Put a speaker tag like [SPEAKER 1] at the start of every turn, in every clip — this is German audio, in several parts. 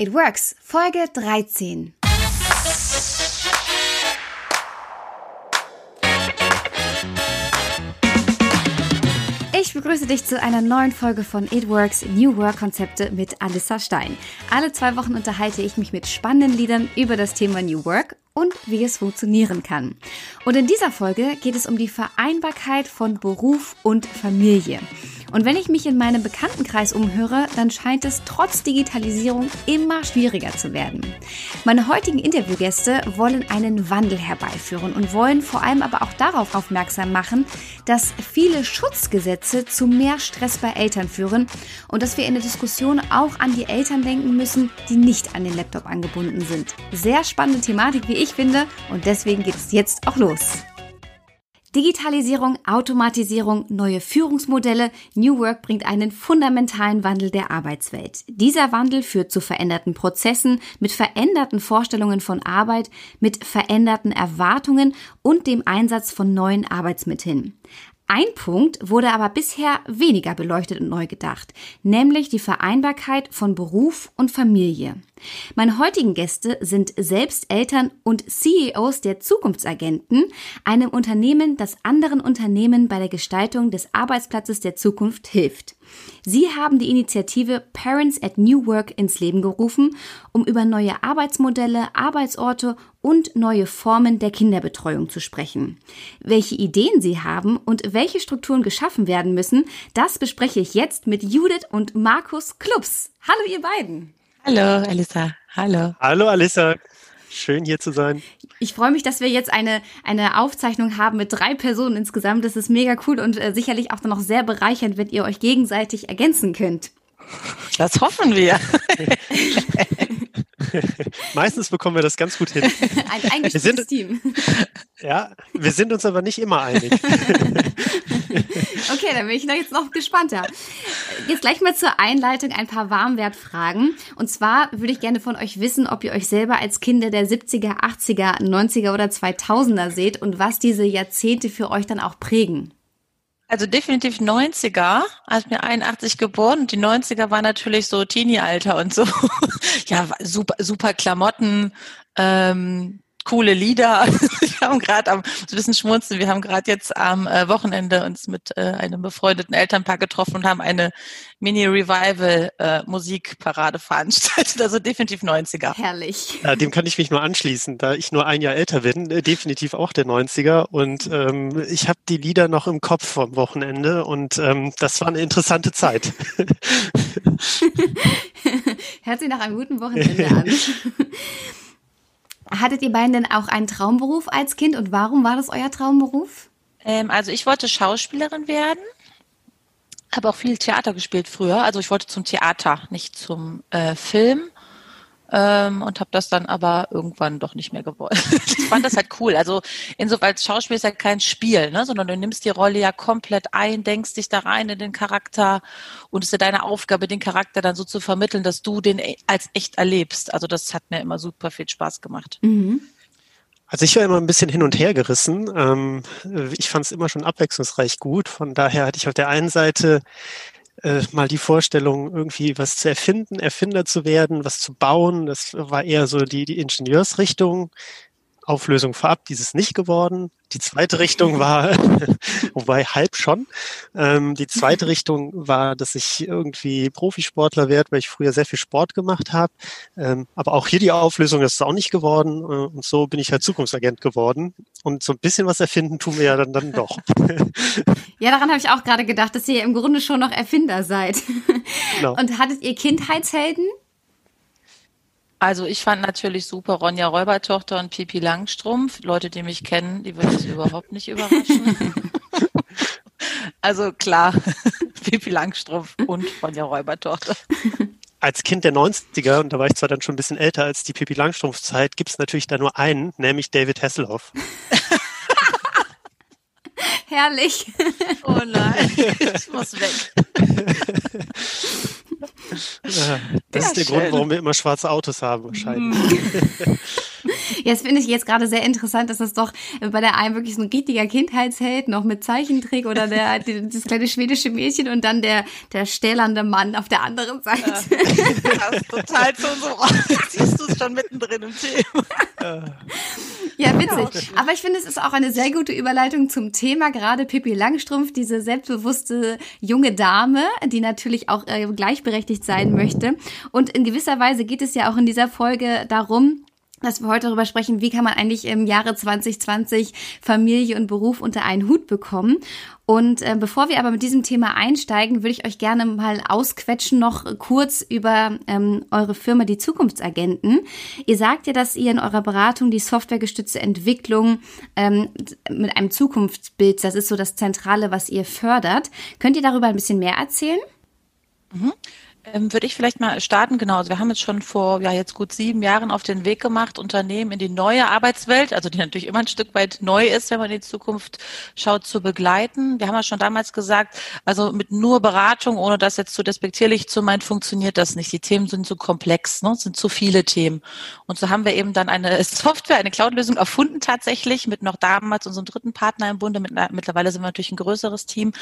[SPEAKER 1] It Works, Folge 13. Ich begrüße dich zu einer neuen Folge von It Works New Work Konzepte mit Alissa Stein. Alle zwei Wochen unterhalte ich mich mit spannenden Liedern über das Thema New Work und wie es funktionieren kann. Und in dieser Folge geht es um die Vereinbarkeit von Beruf und Familie. Und wenn ich mich in meinem Bekanntenkreis umhöre, dann scheint es trotz Digitalisierung immer schwieriger zu werden. Meine heutigen Interviewgäste wollen einen Wandel herbeiführen und wollen vor allem aber auch darauf aufmerksam machen, dass viele Schutzgesetze zu mehr Stress bei Eltern führen und dass wir in der Diskussion auch an die Eltern denken müssen, die nicht an den Laptop angebunden sind. Sehr spannende Thematik, wie ich finde, und deswegen geht es jetzt auch los. Digitalisierung, Automatisierung, neue Führungsmodelle, New Work bringt einen fundamentalen Wandel der Arbeitswelt. Dieser Wandel führt zu veränderten Prozessen, mit veränderten Vorstellungen von Arbeit, mit veränderten Erwartungen und dem Einsatz von neuen Arbeitsmitteln. Ein Punkt wurde aber bisher weniger beleuchtet und neu gedacht, nämlich die Vereinbarkeit von Beruf und Familie. Meine heutigen Gäste sind selbst Eltern und CEOs der Zukunftsagenten, einem Unternehmen, das anderen Unternehmen bei der Gestaltung des Arbeitsplatzes der Zukunft hilft. Sie haben die Initiative Parents at New Work ins Leben gerufen, um über neue Arbeitsmodelle, Arbeitsorte und neue Formen der Kinderbetreuung zu sprechen. Welche Ideen Sie haben und welche Strukturen geschaffen werden müssen, das bespreche ich jetzt mit Judith und Markus Klubs. Hallo ihr beiden.
[SPEAKER 2] Hallo Alissa. Hallo.
[SPEAKER 3] Hallo Alissa. Schön hier zu sein.
[SPEAKER 1] Ich freue mich, dass wir jetzt eine, eine Aufzeichnung haben mit drei Personen insgesamt. Das ist mega cool und äh, sicherlich auch dann noch sehr bereichernd, wenn ihr euch gegenseitig ergänzen könnt.
[SPEAKER 2] Das hoffen wir.
[SPEAKER 3] Meistens bekommen wir das ganz gut hin.
[SPEAKER 1] Ein eingespieltes Team.
[SPEAKER 3] Ja, wir sind uns aber nicht immer einig.
[SPEAKER 1] okay, dann bin ich noch jetzt noch gespannter. Jetzt gleich mal zur Einleitung ein paar Warmwertfragen. Und zwar würde ich gerne von euch wissen, ob ihr euch selber als Kinder der 70er, 80er, 90er oder 2000er seht und was diese Jahrzehnte für euch dann auch prägen.
[SPEAKER 2] Also definitiv 90er, als mir 81 geboren. Die 90er war natürlich so Teenie-Alter und so. ja, super, super Klamotten, ähm, coole Lieder. wir haben gerade am, ein bisschen schmunzeln, wir haben gerade jetzt am äh, Wochenende uns mit äh, einem befreundeten Elternpaar getroffen und haben eine Mini-Revival-Musikparade äh, veranstaltet. Also definitiv 90er.
[SPEAKER 1] Herrlich.
[SPEAKER 3] Ja, dem kann ich mich nur anschließen, da ich nur ein Jahr älter bin. Äh, definitiv auch der 90er. Und ähm, ich habe die Lieder noch im Kopf vom Wochenende und ähm, das war eine interessante Zeit.
[SPEAKER 1] Hört sich nach einem guten Wochenende an. Hattet ihr beiden denn auch einen Traumberuf als Kind und warum war das euer Traumberuf?
[SPEAKER 2] Ähm, also ich wollte Schauspielerin werden, habe auch viel Theater gespielt früher. Also ich wollte zum Theater, nicht zum äh, Film ähm, und habe das dann aber irgendwann doch nicht mehr gewollt. ich fand das halt cool. Also insoweit Schauspiel ist ja kein Spiel, ne? sondern du nimmst die Rolle ja komplett ein, denkst dich da rein in den Charakter und es ist ja deine Aufgabe, den Charakter dann so zu vermitteln, dass du den e, als echt erlebst. Also das hat mir immer super viel Spaß gemacht. Mhm.
[SPEAKER 3] Also ich war immer ein bisschen hin und her gerissen. Ähm, ich fand es immer schon abwechslungsreich gut. Von daher hatte ich auf der einen Seite äh, mal die Vorstellung, irgendwie was zu erfinden, Erfinder zu werden, was zu bauen. Das war eher so die, die Ingenieursrichtung. Auflösung vorab, dieses nicht geworden. Die zweite Richtung war, wobei halb schon, ähm, die zweite Richtung war, dass ich irgendwie Profisportler werde, weil ich früher sehr viel Sport gemacht habe. Ähm, aber auch hier die Auflösung, das ist auch nicht geworden. Äh, und so bin ich halt Zukunftsagent geworden. Und so ein bisschen was erfinden tun wir ja dann, dann doch.
[SPEAKER 1] ja, daran habe ich auch gerade gedacht, dass ihr im Grunde schon noch Erfinder seid. Genau. Und hattet ihr Kindheitshelden?
[SPEAKER 2] Also ich fand natürlich super Ronja Räubertochter und Pipi Langstrumpf. Leute, die mich kennen, die würden es überhaupt nicht überraschen. also klar, Pipi Langstrumpf und Ronja Räubertochter.
[SPEAKER 3] Als Kind der 90er, und da war ich zwar dann schon ein bisschen älter als die Pipi Langstrumpf-Zeit, gibt es natürlich da nur einen, nämlich David Hasselhoff.
[SPEAKER 1] Herrlich.
[SPEAKER 2] Oh nein, ich muss weg.
[SPEAKER 3] Das ja, ist der schön. Grund, warum wir immer schwarze Autos haben, wahrscheinlich.
[SPEAKER 1] Ja, das finde ich jetzt gerade sehr interessant, dass das doch bei der einen wirklich so ein richtiger Kindheitsheld noch mit Zeichentrick oder der, das kleine schwedische Mädchen und dann der, der stählernde Mann auf der anderen Seite.
[SPEAKER 2] Ja, das ist total so, so. Siehst du es schon mittendrin im Thema.
[SPEAKER 1] Ja, witzig. Aber ich finde, es ist auch eine sehr gute Überleitung zum Thema, gerade Pippi Langstrumpf, diese selbstbewusste junge Dame, die natürlich auch äh, gleichberechtigt sein möchte. Und in gewisser Weise geht es ja auch in dieser Folge darum, dass wir heute darüber sprechen, wie kann man eigentlich im Jahre 2020 Familie und Beruf unter einen Hut bekommen. Und äh, bevor wir aber mit diesem Thema einsteigen, würde ich euch gerne mal ausquetschen noch kurz über ähm, eure Firma, die Zukunftsagenten. Ihr sagt ja, dass ihr in eurer Beratung die softwaregestützte Entwicklung ähm, mit einem Zukunftsbild, das ist so das Zentrale, was ihr fördert. Könnt ihr darüber ein bisschen mehr erzählen?
[SPEAKER 2] Mhm. Ähm, würde ich vielleicht mal starten, genau. Also wir haben jetzt schon vor ja jetzt gut sieben Jahren auf den Weg gemacht, Unternehmen in die neue Arbeitswelt, also die natürlich immer ein Stück weit neu ist, wenn man in die Zukunft schaut, zu begleiten. Wir haben ja schon damals gesagt, also mit nur Beratung, ohne das jetzt zu despektierlich zu meinen, funktioniert das nicht. Die Themen sind zu komplex, ne? Es sind zu viele Themen. Und so haben wir eben dann eine Software, eine Cloud-Lösung erfunden tatsächlich, mit noch damals unserem dritten Partner im Bunde. Mit, mittlerweile sind wir natürlich ein größeres Team.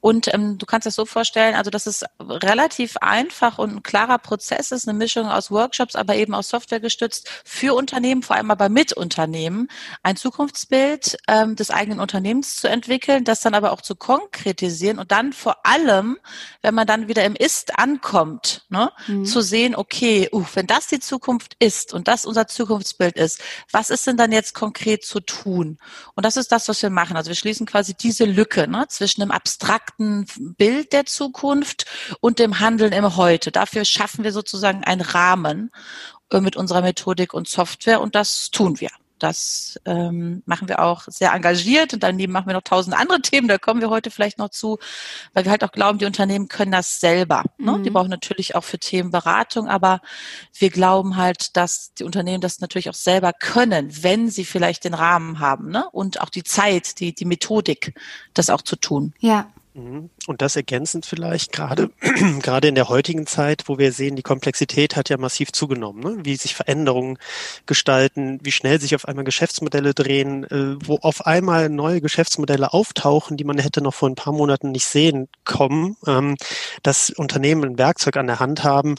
[SPEAKER 2] Und ähm, du kannst das so vorstellen, also das ist relativ einfach und ein klarer Prozess ist, eine Mischung aus Workshops, aber eben auch Software gestützt für Unternehmen, vor allem aber mit Unternehmen, ein Zukunftsbild ähm, des eigenen Unternehmens zu entwickeln, das dann aber auch zu konkretisieren und dann vor allem, wenn man dann wieder im Ist ankommt, ne, mhm. zu sehen, okay, uh, wenn das die Zukunft ist und das unser Zukunftsbild ist, was ist denn dann jetzt konkret zu tun? Und das ist das, was wir machen. Also wir schließen quasi diese Lücke ne, zwischen dem abstrakten Bild der Zukunft und dem Handeln im im Heute. Dafür schaffen wir sozusagen einen Rahmen äh, mit unserer Methodik und Software und das tun wir. Das ähm, machen wir auch sehr engagiert und daneben machen wir noch tausend andere Themen, da kommen wir heute vielleicht noch zu, weil wir halt auch glauben, die Unternehmen können das selber. Ne? Mhm. Die brauchen natürlich auch für Themen Beratung, aber wir glauben halt, dass die Unternehmen das natürlich auch selber können, wenn sie vielleicht den Rahmen haben ne? und auch die Zeit, die, die Methodik, das auch zu tun.
[SPEAKER 1] Ja.
[SPEAKER 3] Und das ergänzend vielleicht gerade, gerade in der heutigen Zeit, wo wir sehen, die Komplexität hat ja massiv zugenommen, ne? wie sich Veränderungen gestalten, wie schnell sich auf einmal Geschäftsmodelle drehen, äh, wo auf einmal neue Geschäftsmodelle auftauchen, die man hätte noch vor ein paar Monaten nicht sehen kommen, ähm, dass Unternehmen ein Werkzeug an der Hand haben,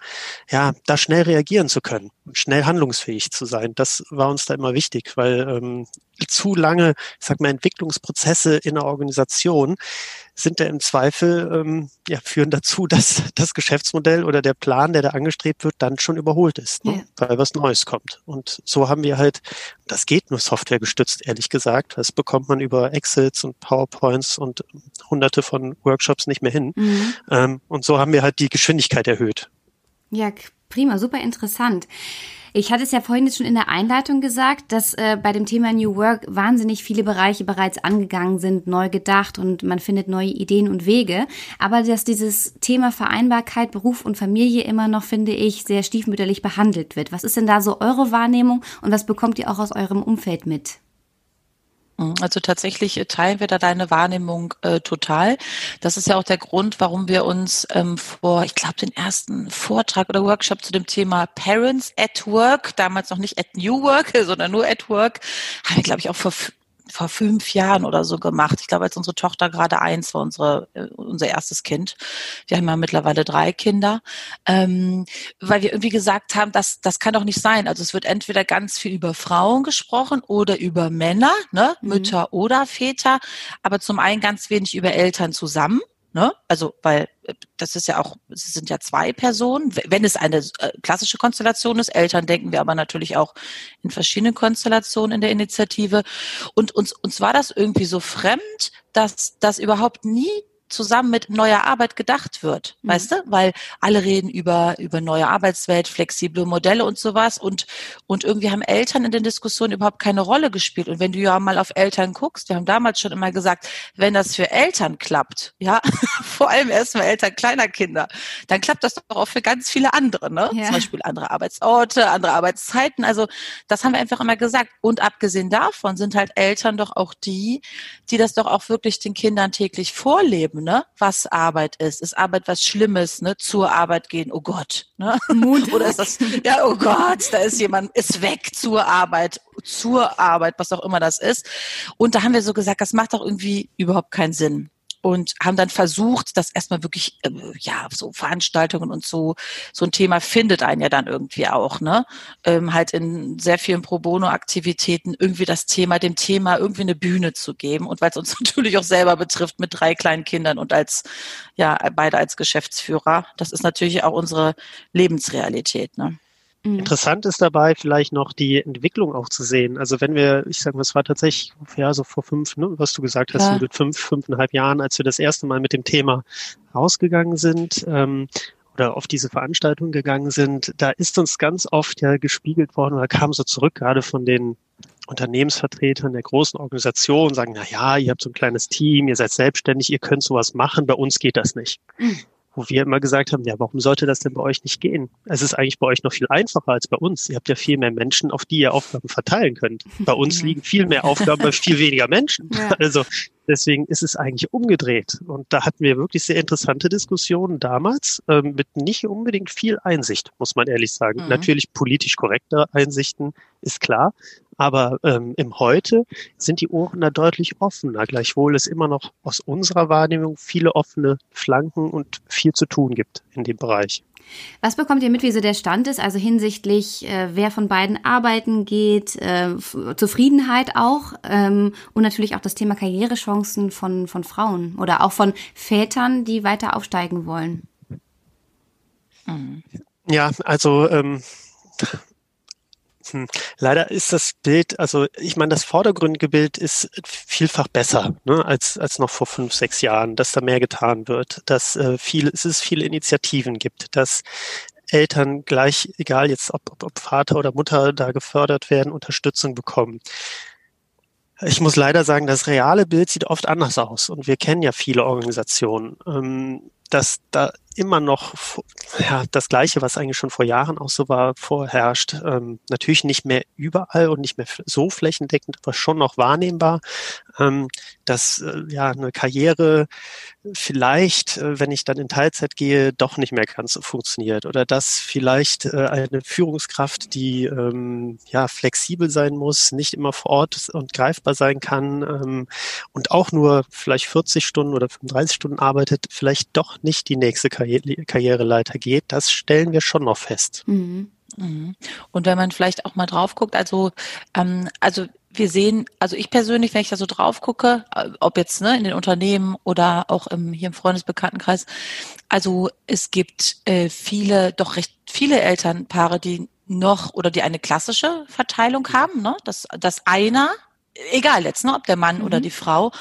[SPEAKER 3] ja, da schnell reagieren zu können, schnell handlungsfähig zu sein. Das war uns da immer wichtig, weil ähm, zu lange, ich sag mal, Entwicklungsprozesse in der Organisation sind da im Zweifel, ähm, ja, führen dazu, dass das Geschäftsmodell oder der Plan, der da angestrebt wird, dann schon überholt ist, ne? ja. weil was Neues kommt. Und so haben wir halt, das geht nur Software gestützt, ehrlich gesagt. Das bekommt man über Excels und PowerPoints und hunderte von Workshops nicht mehr hin. Mhm. Ähm, und so haben wir halt die Geschwindigkeit erhöht.
[SPEAKER 1] Ja, prima, super interessant. Ich hatte es ja vorhin jetzt schon in der Einleitung gesagt, dass äh, bei dem Thema New Work wahnsinnig viele Bereiche bereits angegangen sind, neu gedacht und man findet neue Ideen und Wege. Aber dass dieses Thema Vereinbarkeit, Beruf und Familie immer noch, finde ich, sehr stiefmütterlich behandelt wird. Was ist denn da so eure Wahrnehmung und was bekommt ihr auch aus eurem Umfeld mit?
[SPEAKER 2] Mhm. Also tatsächlich äh, teilen wir da deine Wahrnehmung äh, total. Das ist ja auch der Grund, warum wir uns ähm, vor, ich glaube, den ersten Vortrag oder Workshop zu dem Thema Parents at Work, damals noch nicht at New Work, sondern nur at Work, haben wir, glaube ich, auch vor vor fünf Jahren oder so gemacht. Ich glaube, als unsere Tochter gerade eins war, unsere, äh, unser erstes Kind. Wir haben ja mittlerweile drei Kinder, ähm, weil wir irgendwie gesagt haben, dass das kann doch nicht sein. Also es wird entweder ganz viel über Frauen gesprochen oder über Männer, ne, mhm. Mütter oder Väter, aber zum einen ganz wenig über Eltern zusammen. Ne? Also, weil äh, das ist ja auch, es sind ja zwei Personen. Wenn es eine äh, klassische Konstellation ist, Eltern denken wir aber natürlich auch in verschiedenen Konstellationen in der Initiative. Und uns, uns war das irgendwie so fremd, dass das überhaupt nie zusammen mit neuer Arbeit gedacht wird, mhm. weißt du? Weil alle reden über, über neue Arbeitswelt, flexible Modelle und sowas und, und irgendwie haben Eltern in den Diskussionen überhaupt keine Rolle gespielt. Und wenn du ja mal auf Eltern guckst, wir haben damals schon immer gesagt, wenn das für Eltern klappt, ja, vor allem erstmal Eltern kleiner Kinder, dann klappt das doch auch für ganz viele andere, ne? Ja. Zum Beispiel andere Arbeitsorte, andere Arbeitszeiten. Also das haben wir einfach immer gesagt. Und abgesehen davon sind halt Eltern doch auch die, die das doch auch wirklich den Kindern täglich vorleben ne? Was Arbeit ist. Ist Arbeit was Schlimmes, ne? Zur Arbeit gehen, oh Gott, ne? Oder ist das, ja, oh Gott, da ist jemand, ist weg zur Arbeit, zur Arbeit, was auch immer das ist. Und da haben wir so gesagt, das macht doch irgendwie überhaupt keinen Sinn und haben dann versucht, das erstmal wirklich, äh, ja, so Veranstaltungen und so, so ein Thema findet einen ja dann irgendwie auch, ne? Ähm, halt in sehr vielen Pro Bono-Aktivitäten irgendwie das Thema, dem Thema irgendwie eine Bühne zu geben und weil es uns natürlich auch selber betrifft mit drei kleinen Kindern und als, ja, beide als Geschäftsführer. Das ist natürlich auch unsere Lebensrealität, ne?
[SPEAKER 3] Mhm. Interessant ist dabei vielleicht noch die Entwicklung auch zu sehen. Also wenn wir, ich sage mal, es war tatsächlich, ja, so vor fünf, ne, was du gesagt hast, ja. mit fünf, fünfeinhalb Jahren, als wir das erste Mal mit dem Thema rausgegangen sind, ähm, oder auf diese Veranstaltung gegangen sind, da ist uns ganz oft ja gespiegelt worden oder kam so zurück, gerade von den Unternehmensvertretern der großen Organisation, sagen, na ja, ihr habt so ein kleines Team, ihr seid selbstständig, ihr könnt sowas machen, bei uns geht das nicht. Wo wir immer gesagt haben, ja, warum sollte das denn bei euch nicht gehen? Es ist eigentlich bei euch noch viel einfacher als bei uns. Ihr habt ja viel mehr Menschen, auf die ihr Aufgaben verteilen könnt. Bei uns liegen viel mehr Aufgaben bei viel weniger Menschen. Ja. Also deswegen ist es eigentlich umgedreht. Und da hatten wir wirklich sehr interessante Diskussionen damals ähm, mit nicht unbedingt viel Einsicht, muss man ehrlich sagen. Mhm. Natürlich politisch korrekte Einsichten, ist klar. Aber ähm, im Heute sind die Ohren da deutlich offener, gleichwohl es immer noch aus unserer Wahrnehmung viele offene Flanken und viel zu tun gibt in dem Bereich.
[SPEAKER 1] Was bekommt ihr mit, wie so der Stand ist, also hinsichtlich, äh, wer von beiden arbeiten geht, äh, Zufriedenheit auch ähm, und natürlich auch das Thema Karrierechancen von, von Frauen oder auch von Vätern, die weiter aufsteigen wollen?
[SPEAKER 3] Ja, also ähm, hm. Leider ist das Bild, also ich meine, das vordergründige Bild ist vielfach besser ne, als, als noch vor fünf, sechs Jahren, dass da mehr getan wird, dass äh, viel, es ist viele Initiativen gibt, dass Eltern gleich, egal jetzt ob, ob, ob Vater oder Mutter da gefördert werden, Unterstützung bekommen. Ich muss leider sagen, das reale Bild sieht oft anders aus und wir kennen ja viele Organisationen. Ähm, dass da immer noch ja, das Gleiche, was eigentlich schon vor Jahren auch so war, vorherrscht. Ähm, natürlich nicht mehr überall und nicht mehr so flächendeckend, aber schon noch wahrnehmbar, ähm, dass äh, ja eine Karriere vielleicht, äh, wenn ich dann in Teilzeit gehe, doch nicht mehr ganz so funktioniert oder dass vielleicht äh, eine Führungskraft, die ähm, ja flexibel sein muss, nicht immer vor Ort und greifbar sein kann ähm, und auch nur vielleicht 40 Stunden oder 35 Stunden arbeitet, vielleicht doch nicht die nächste Karriere Karriereleiter geht, das stellen wir schon noch fest. Mhm.
[SPEAKER 2] Mhm. Und wenn man vielleicht auch mal drauf guckt, also, ähm, also wir sehen, also ich persönlich, wenn ich da so drauf gucke, äh, ob jetzt ne, in den Unternehmen oder auch im, hier im Freundesbekanntenkreis, also es gibt äh, viele, doch recht viele Elternpaare, die noch oder die eine klassische Verteilung haben, ne? dass, dass einer egal jetzt, ne, ob der Mann mhm. oder die Frau,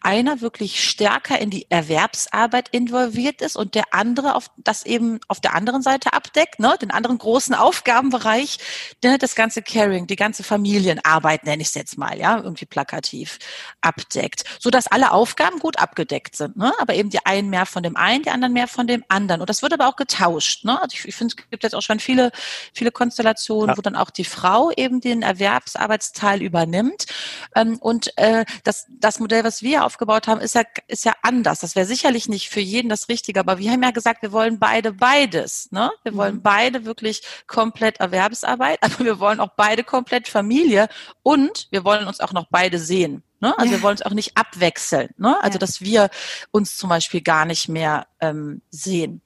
[SPEAKER 2] einer wirklich stärker in die Erwerbsarbeit involviert ist und der andere auf das eben auf der anderen Seite abdeckt, ne, den anderen großen Aufgabenbereich, der das ganze Caring, die ganze Familienarbeit, nenne ich es jetzt mal, ja, irgendwie plakativ abdeckt, so dass alle Aufgaben gut abgedeckt sind, ne, aber eben die einen mehr von dem einen, die anderen mehr von dem anderen und das wird aber auch getauscht, ne, also ich, ich finde, es gibt jetzt auch schon viele, viele Konstellationen, ja. wo dann auch die Frau eben den Erwerbsarbeitsteil übernimmt und äh, das, das Modell, was wir aufgebaut haben, ist ja, ist ja anders. Das wäre sicherlich nicht für jeden das Richtige, aber wir haben ja gesagt, wir wollen beide beides. Ne? Wir wollen mhm. beide wirklich komplett Erwerbsarbeit, aber wir wollen auch beide komplett Familie und wir wollen uns auch noch beide sehen. Ne? Also ja. wir wollen uns auch nicht abwechseln. Ne? Also ja. dass wir uns zum Beispiel gar nicht mehr ähm, sehen.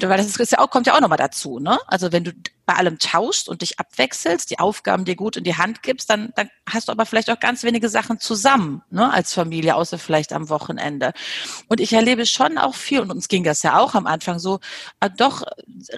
[SPEAKER 2] Weil das ist ja auch, kommt ja auch nochmal dazu. Ne? Also wenn du bei allem tauschst und dich abwechselst, die Aufgaben dir gut in die Hand gibst, dann, dann hast du aber vielleicht auch ganz wenige Sachen zusammen ne, als Familie, außer vielleicht am Wochenende. Und ich erlebe schon auch viel, und uns ging das ja auch am Anfang so, äh, doch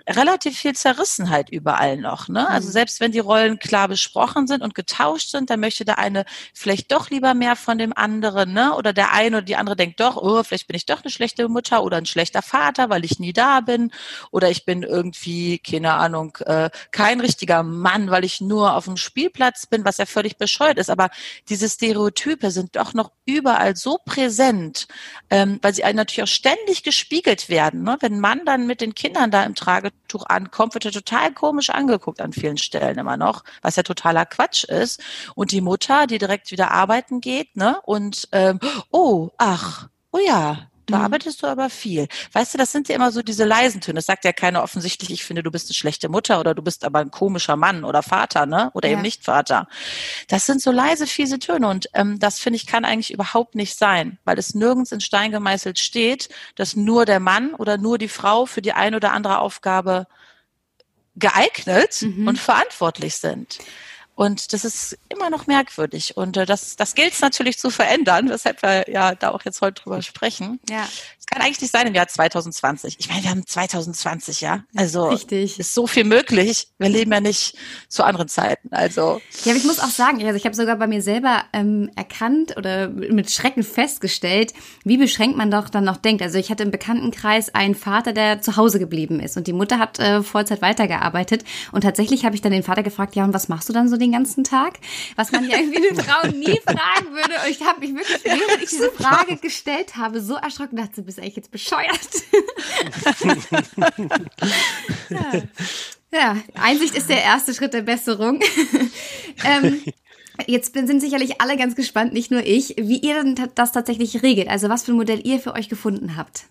[SPEAKER 2] relativ viel Zerrissenheit überall noch. Ne? Also mhm. selbst wenn die Rollen klar besprochen sind und getauscht sind, dann möchte der eine vielleicht doch lieber mehr von dem anderen, ne? Oder der eine oder die andere denkt doch, oh, vielleicht bin ich doch eine schlechte Mutter oder ein schlechter Vater, weil ich nie da bin. Oder ich bin irgendwie, keine Ahnung, äh, kein richtiger Mann, weil ich nur auf dem Spielplatz bin, was ja völlig bescheuert ist. Aber diese Stereotype sind doch noch überall so präsent, ähm, weil sie natürlich auch ständig gespiegelt werden. Ne? Wenn Mann dann mit den Kindern da im Tragetuch ankommt, wird er total komisch angeguckt an vielen Stellen immer noch, was ja totaler Quatsch ist. Und die Mutter, die direkt wieder arbeiten geht, ne? Und ähm, oh, ach, oh ja, Da mhm. arbeitest du aber viel. Weißt du, das sind ja immer so diese leisen Töne. Das sagt ja keiner offensichtlich, ich finde, du bist eine schlechte Mutter oder du bist aber ein komischer Mann oder Vater, ne? Oder ja. eben nicht Vater. Das sind so leise, fiese Töne. Und ähm, das, finde ich, kann eigentlich überhaupt nicht sein, weil es nirgends in Stein gemeißelt steht, dass nur der Mann oder nur die Frau für die eine oder andere Aufgabe geeignet mhm. und verantwortlich sind. Und das ist immer noch merkwürdig. Und äh, das, das gilt es natürlich zu verändern, weshalb wir ja da auch jetzt heute drüber sprechen. Ja. Kann eigentlich nicht sein im Jahr 2020. Ich meine, wir haben 2020, ja. Also Richtig. ist so viel möglich. Wir leben ja nicht zu anderen Zeiten. Also.
[SPEAKER 1] Ja, aber ich muss auch sagen, also ich habe sogar bei mir selber ähm, erkannt oder mit Schrecken festgestellt, wie beschränkt man doch dann noch denkt. Also ich hatte im Bekanntenkreis einen Vater, der zu Hause geblieben ist und die Mutter hat äh, Vollzeit weitergearbeitet. Und tatsächlich habe ich dann den Vater gefragt, ja, und was machst du dann so den ganzen Tag? Was man ja irgendwie eine Frau nie fragen würde. Und ich habe mich wirklich, während ich diese Frage gestellt habe, so erschrocken, dachte, bist eigentlich jetzt bescheuert. ja. ja. Einsicht ist der erste Schritt der Besserung. ähm, Jetzt sind sicherlich alle ganz gespannt, nicht nur ich, wie ihr das tatsächlich regelt. Also was für ein Modell ihr für euch gefunden habt.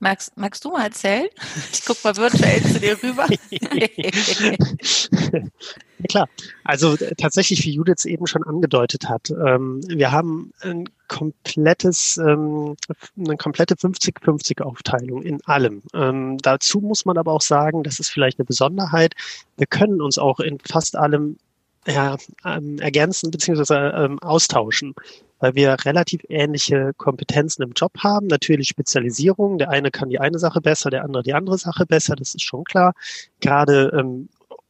[SPEAKER 2] Magst, magst du mal erzählen? Ich guck mal virtuell zu dir rüber.
[SPEAKER 3] ja, klar. Also äh, tatsächlich, wie Judith es eben schon angedeutet hat, ähm, wir haben ein komplettes, ähm, eine komplette 50-50 Aufteilung in allem. Ähm, dazu muss man aber auch sagen, das ist vielleicht eine Besonderheit. Wir können uns auch in fast allem ja, ähm, ergänzen bzw. Ähm, austauschen weil wir relativ ähnliche Kompetenzen im Job haben. Natürlich Spezialisierung. Der eine kann die eine Sache besser, der andere die andere Sache besser. Das ist schon klar. Gerade ähm,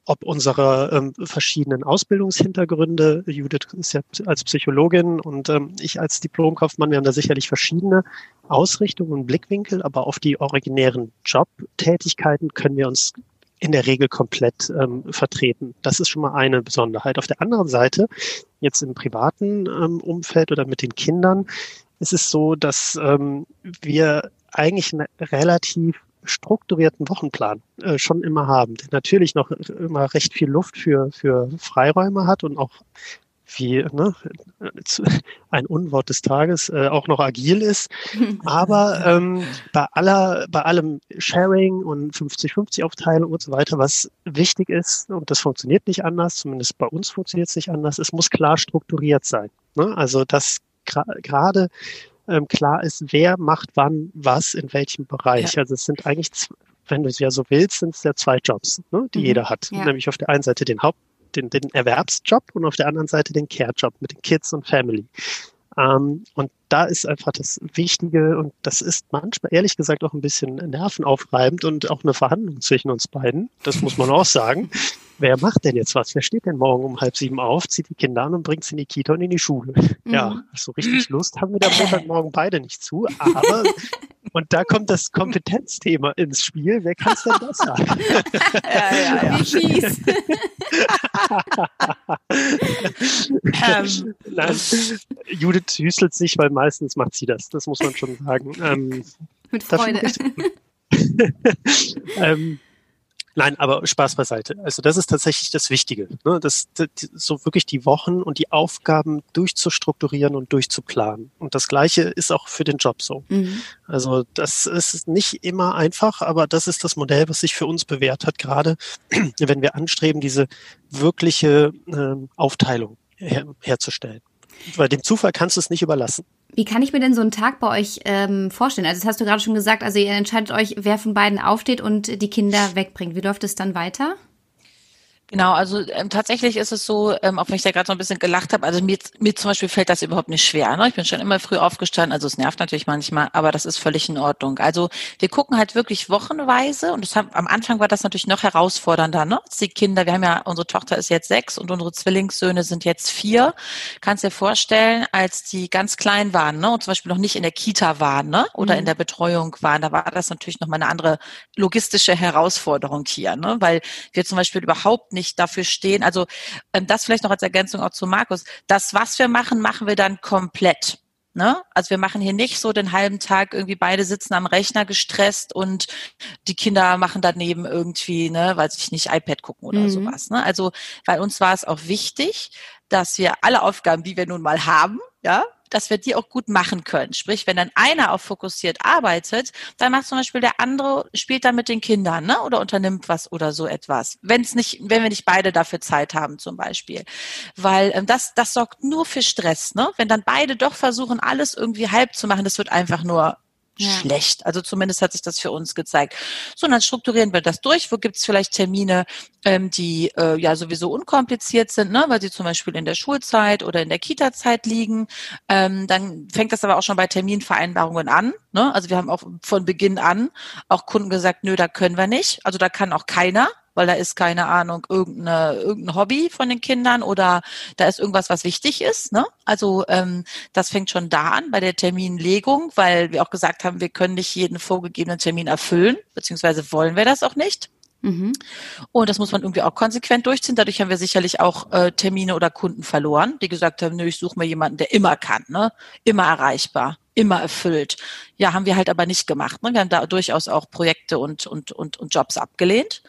[SPEAKER 3] ob unsere ähm, verschiedenen Ausbildungshintergründe, Judith ist ja als Psychologin und ähm, ich als Diplomkaufmann, wir haben da sicherlich verschiedene Ausrichtungen und Blickwinkel, aber auf die originären Jobtätigkeiten können wir uns in der Regel komplett ähm, vertreten. Das ist schon mal eine Besonderheit. Auf der anderen Seite, jetzt im privaten ähm, Umfeld oder mit den Kindern, ist es so, dass ähm, wir eigentlich einen relativ strukturierten Wochenplan äh, schon immer haben, der natürlich noch immer recht viel Luft für, für Freiräume hat und auch wie ne, ein Unwort des Tages äh, auch noch agil ist. Aber ähm, bei aller, bei allem Sharing und 50-50 Aufteilung und so weiter, was wichtig ist, und das funktioniert nicht anders, zumindest bei uns funktioniert es nicht anders, es muss klar strukturiert sein. Ne? Also dass gerade ähm, klar ist, wer macht wann was in welchem Bereich. Ja. Also es sind eigentlich wenn du es ja so willst, sind es ja zwei Jobs, ne, die mhm. jeder hat. Ja. Nämlich auf der einen Seite den Haupt den, den Erwerbsjob und auf der anderen Seite den Care-Job mit den Kids und Family. Ähm, und da ist einfach das Wichtige und das ist manchmal ehrlich gesagt auch ein bisschen nervenaufreibend und auch eine Verhandlung zwischen uns beiden. Das muss man auch sagen wer macht denn jetzt was? Wer steht denn morgen um halb sieben auf, zieht die Kinder an und bringt sie in die Kita und in die Schule? Mhm. Ja, so richtig Lust haben wir da Montagmorgen beide nicht zu, aber und da kommt das Kompetenzthema ins Spiel. Wer kann es denn das sagen? ja, ja, ja. Wie fies. ähm. Nein, Judith hüstelt sich, weil meistens macht sie das. Das muss man schon sagen. Ähm,
[SPEAKER 1] Mit Freude.
[SPEAKER 3] ähm, Nein, aber Spaß beiseite. Also das ist tatsächlich das Wichtige, ne? das, das, so wirklich die Wochen und die Aufgaben durchzustrukturieren und durchzuplanen. Und das Gleiche ist auch für den Job so. Mhm. Also das ist nicht immer einfach, aber das ist das Modell, was sich für uns bewährt hat, gerade wenn wir anstreben, diese wirkliche äh, Aufteilung her herzustellen. Bei dem Zufall kannst du es nicht überlassen.
[SPEAKER 1] Wie kann ich mir denn so einen Tag bei euch ähm, vorstellen? Also das hast du gerade schon gesagt, also ihr entscheidet euch, wer von beiden aufsteht und die Kinder wegbringt. Wie läuft es dann weiter?
[SPEAKER 2] Genau, also ähm, tatsächlich ist es so, ähm, auch wenn ich da gerade so ein bisschen gelacht habe, also mir, mir zum Beispiel fällt das überhaupt nicht schwer. Ne? Ich bin schon immer früh aufgestanden, also es nervt natürlich manchmal, aber das ist völlig in Ordnung. Also wir gucken halt wirklich wochenweise und das haben, am Anfang war das natürlich noch herausfordernder. Ne? Die Kinder, wir haben ja, unsere Tochter ist jetzt sechs und unsere Zwillingssöhne sind jetzt vier. Kannst dir vorstellen, als die ganz klein waren ne? und zum Beispiel noch nicht in der Kita waren ne? oder mhm. in der Betreuung waren, da war das natürlich nochmal eine andere logistische Herausforderung hier, ne? weil wir zum Beispiel überhaupt nicht nicht dafür stehen. Also ähm, das vielleicht noch als Ergänzung auch zu Markus. Das, was wir machen, machen wir dann komplett. Ne? Also wir machen hier nicht so den halben Tag irgendwie beide sitzen am Rechner gestresst und die Kinder machen daneben irgendwie, ne, weil sich nicht iPad gucken oder mhm. sowas. Ne? Also weil uns war es auch wichtig, dass wir alle Aufgaben, die wir nun mal haben, ja, dass wir die auch gut machen können. Sprich, wenn dann einer auch fokussiert arbeitet, dann macht zum Beispiel der andere, spielt dann mit den Kindern, ne? Oder unternimmt was oder so etwas. Wenn es nicht, wenn wir nicht beide dafür Zeit haben, zum Beispiel. Weil ähm, das, das sorgt nur für Stress, ne? Wenn dann beide doch versuchen, alles irgendwie halb zu machen, das wird einfach nur schlecht. Also zumindest hat sich das für uns gezeigt. So, und dann strukturieren wir das durch. Wo gibt es vielleicht Termine, ähm, die äh, ja sowieso unkompliziert sind, ne? weil sie zum Beispiel in der Schulzeit oder in der Kita-Zeit liegen. Ähm, dann fängt das aber auch schon bei Terminvereinbarungen an. Ne? Also wir haben auch von Beginn an auch Kunden gesagt, nö, da können wir nicht. Also da kann auch keiner weil da ist keine Ahnung irgendeine, irgendein Hobby von den Kindern oder da ist irgendwas, was wichtig ist. Ne? Also ähm, das fängt schon da an bei der Terminlegung, weil wir auch gesagt haben, wir können nicht jeden vorgegebenen Termin erfüllen, beziehungsweise wollen wir das auch nicht. Mhm. Und das muss man irgendwie auch konsequent durchziehen. Dadurch haben wir sicherlich auch äh, Termine oder Kunden verloren, die gesagt haben, nö, ich suche mir jemanden, der immer kann, ne? immer erreichbar, immer erfüllt. Ja, haben wir halt aber nicht gemacht. Ne? Wir haben da durchaus auch Projekte und, und, und, und Jobs abgelehnt.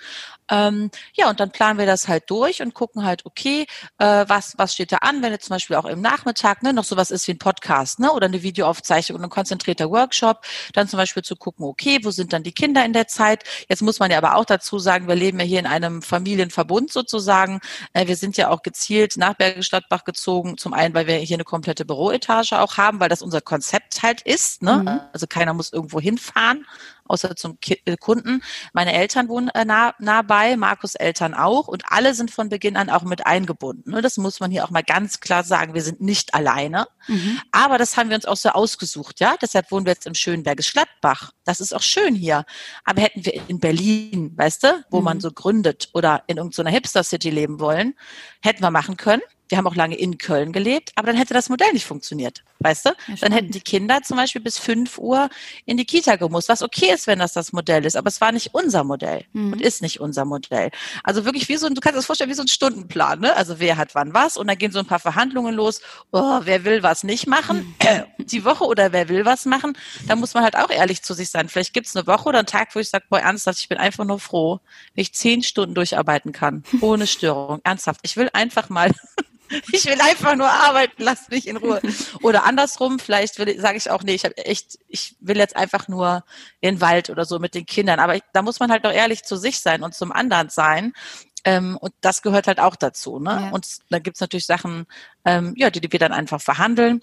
[SPEAKER 2] Ähm, ja, und dann planen wir das halt durch und gucken halt, okay, äh, was, was steht da an, wenn jetzt zum Beispiel auch im Nachmittag ne, noch sowas ist wie ein Podcast ne, oder eine Videoaufzeichnung und ein konzentrierter Workshop, dann zum Beispiel zu gucken, okay, wo sind dann die Kinder in der Zeit? Jetzt muss man ja aber auch dazu sagen, wir leben ja hier in einem Familienverbund sozusagen. Äh, wir sind ja auch gezielt nach Bergisch Gladbach gezogen, zum einen, weil wir hier eine komplette Büroetage auch haben, weil das unser Konzept halt ist. Ne? Mhm. Also keiner muss irgendwo hinfahren außer zum Ki äh, Kunden. Meine Eltern wohnen äh, nah, nah bei, Markus Eltern auch und alle sind von Beginn an auch mit eingebunden. Das muss man hier auch mal ganz klar sagen. Wir sind nicht alleine, mhm. aber das haben wir uns auch so ausgesucht, ja. Deshalb wohnen wir jetzt im schönen Bergisch Gladbach. Das ist auch schön hier. Aber hätten wir in Berlin, weißt du, wo mhm. man so gründet oder in irgendeiner Hipster City leben wollen, hätten wir machen können. Wir haben auch lange in Köln gelebt, aber dann hätte das Modell nicht funktioniert, weißt du? Ja, dann hätten die Kinder zum Beispiel bis fünf Uhr in die Kita gemusst, was okay ist, wenn das das Modell ist, aber es war nicht unser Modell mhm. und ist nicht unser Modell. Also wirklich wie so ein, du kannst das vorstellen, wie so ein Stundenplan, ne? Also wer hat wann was und dann gehen so ein paar Verhandlungen los, oh, wer will was nicht machen, mhm. die Woche oder wer will was machen, da muss man halt auch ehrlich zu sich sein. Vielleicht gibt's eine Woche oder einen Tag, wo ich sage, boah, ernsthaft, ich bin einfach nur froh, wenn ich zehn Stunden durcharbeiten kann, ohne Störung. Ernsthaft, ich will einfach mal ich will einfach nur arbeiten, lass mich in Ruhe. Oder andersrum, vielleicht sage ich auch, nee, ich habe echt, ich will jetzt einfach nur in den Wald oder so mit den Kindern. Aber ich, da muss man halt auch ehrlich zu sich sein und zum anderen sein. Ähm, und das gehört halt auch dazu. Ne? Ja. Und da gibt's natürlich Sachen, ähm, ja, die, die wir dann einfach verhandeln.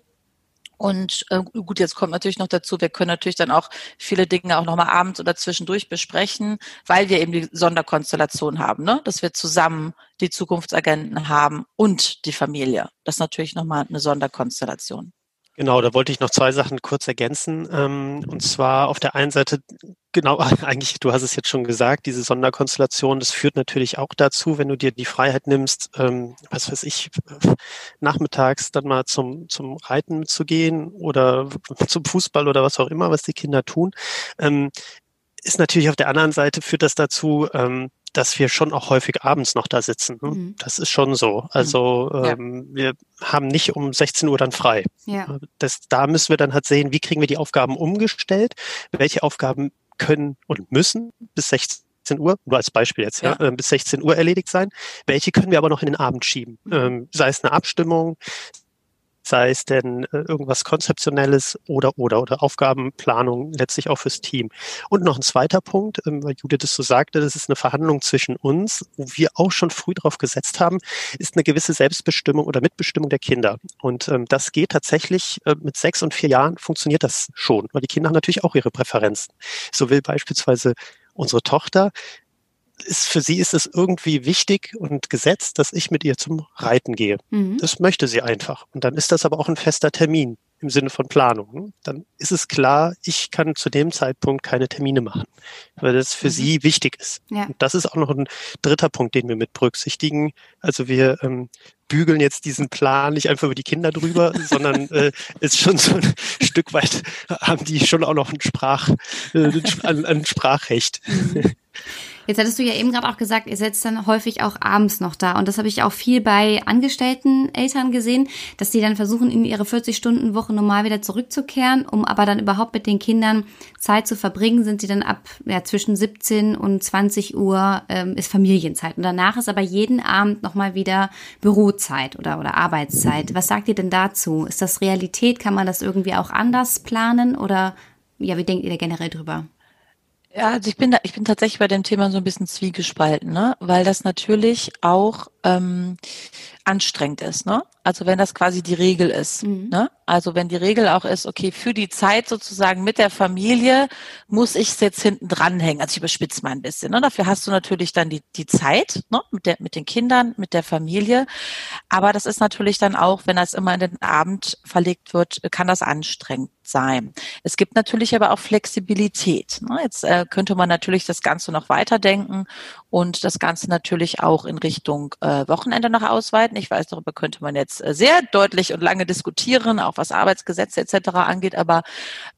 [SPEAKER 2] Und äh, gut, jetzt kommt natürlich noch dazu, wir können natürlich dann auch viele Dinge auch nochmal abends oder zwischendurch besprechen, weil wir eben die Sonderkonstellation haben, ne? dass wir zusammen die Zukunftsagenten haben und die Familie. Das ist natürlich nochmal eine Sonderkonstellation.
[SPEAKER 3] Genau, da wollte ich noch zwei Sachen kurz ergänzen. Ähm, und zwar auf der einen Seite, genau, eigentlich, du hast es jetzt schon gesagt, diese Sonderkonstellation, das führt natürlich auch dazu, wenn du dir die Freiheit nimmst, ähm, was weiß ich, nachmittags dann mal zum, zum Reiten zu gehen oder zum Fußball oder was auch immer, was die Kinder tun, ähm, ist natürlich auf der anderen Seite führt das dazu, dass wir schon auch häufig abends noch da sitzen. Ne? Mhm. Das ist schon so. Mhm. Also ja. ähm, wir haben nicht um 16 Uhr dann frei. Ja. Das, da müssen wir dann halt sehen, wie kriegen wir die Aufgaben umgestellt, welche Aufgaben können und müssen bis 16 Uhr, nur als Beispiel jetzt, ja, ja, äh, bis 16 Uhr erledigt sein. Welche können wir aber noch in den Abend schieben? Mhm. Ähm, sei es eine Abstimmung, sei es denn äh, irgendwas Konzeptionelles oder, oder, oder Aufgabenplanung letztlich auch fürs Team. Und noch ein zweiter Punkt, ähm, weil Judith es so sagte, das ist eine Verhandlung zwischen uns, wo wir auch schon früh darauf gesetzt haben, ist eine gewisse Selbstbestimmung oder Mitbestimmung der Kinder. Und ähm, das geht tatsächlich äh, mit sechs und vier Jahren funktioniert das schon, weil die Kinder haben natürlich auch ihre Präferenzen. So will beispielsweise unsere Tochter ist, für sie ist es irgendwie wichtig und gesetzt, dass ich mit ihr zum Reiten gehe. Mhm. Das möchte sie einfach. Und dann ist das aber auch ein fester Termin im Sinne von Planung. Dann ist es klar, ich kann zu dem Zeitpunkt keine Termine machen, weil das für mhm. sie wichtig ist. Ja. Und das ist auch noch ein dritter Punkt, den wir mit berücksichtigen. Also wir ähm, bügeln jetzt diesen Plan nicht einfach über die Kinder drüber, sondern äh, ist schon so ein Stück weit, haben die schon auch noch ein, Sprach, äh, ein, ein Sprachrecht. Mhm.
[SPEAKER 1] Jetzt hattest du ja eben gerade auch gesagt, ihr setzt dann häufig auch abends noch da. Und das habe ich auch viel bei angestellten Eltern gesehen, dass die dann versuchen, in ihre 40-Stunden-Woche normal wieder zurückzukehren, um aber dann überhaupt mit den Kindern Zeit zu verbringen, sind sie dann ab ja, zwischen 17 und 20 Uhr ähm, ist Familienzeit. Und danach ist aber jeden Abend nochmal wieder Bürozeit. Oder, oder Arbeitszeit. Was sagt ihr denn dazu? Ist das Realität? Kann man das irgendwie auch anders planen oder ja, wie denkt ihr da generell drüber?
[SPEAKER 2] Ja, also ich bin da, ich bin tatsächlich bei dem Thema so ein bisschen zwiegespalten, ne? Weil das natürlich auch ähm, anstrengend ist, ne? Also wenn das quasi die Regel ist, mhm. ne? Also wenn die Regel auch ist, okay, für die Zeit sozusagen mit der Familie muss ich es jetzt hinten dranhängen. Also ich überspitze mal ein bisschen. Ne? Dafür hast du natürlich dann die, die Zeit ne? mit, der, mit den Kindern, mit der Familie. Aber das ist natürlich dann auch, wenn das immer in den Abend verlegt wird, kann das anstrengend sein. Es gibt natürlich aber auch Flexibilität. Ne? Jetzt äh, könnte man natürlich das Ganze noch weiterdenken und das Ganze natürlich auch in Richtung äh, Wochenende noch ausweiten. Ich weiß, darüber könnte man jetzt äh, sehr deutlich und lange diskutieren, auch was Arbeitsgesetze etc. angeht. Aber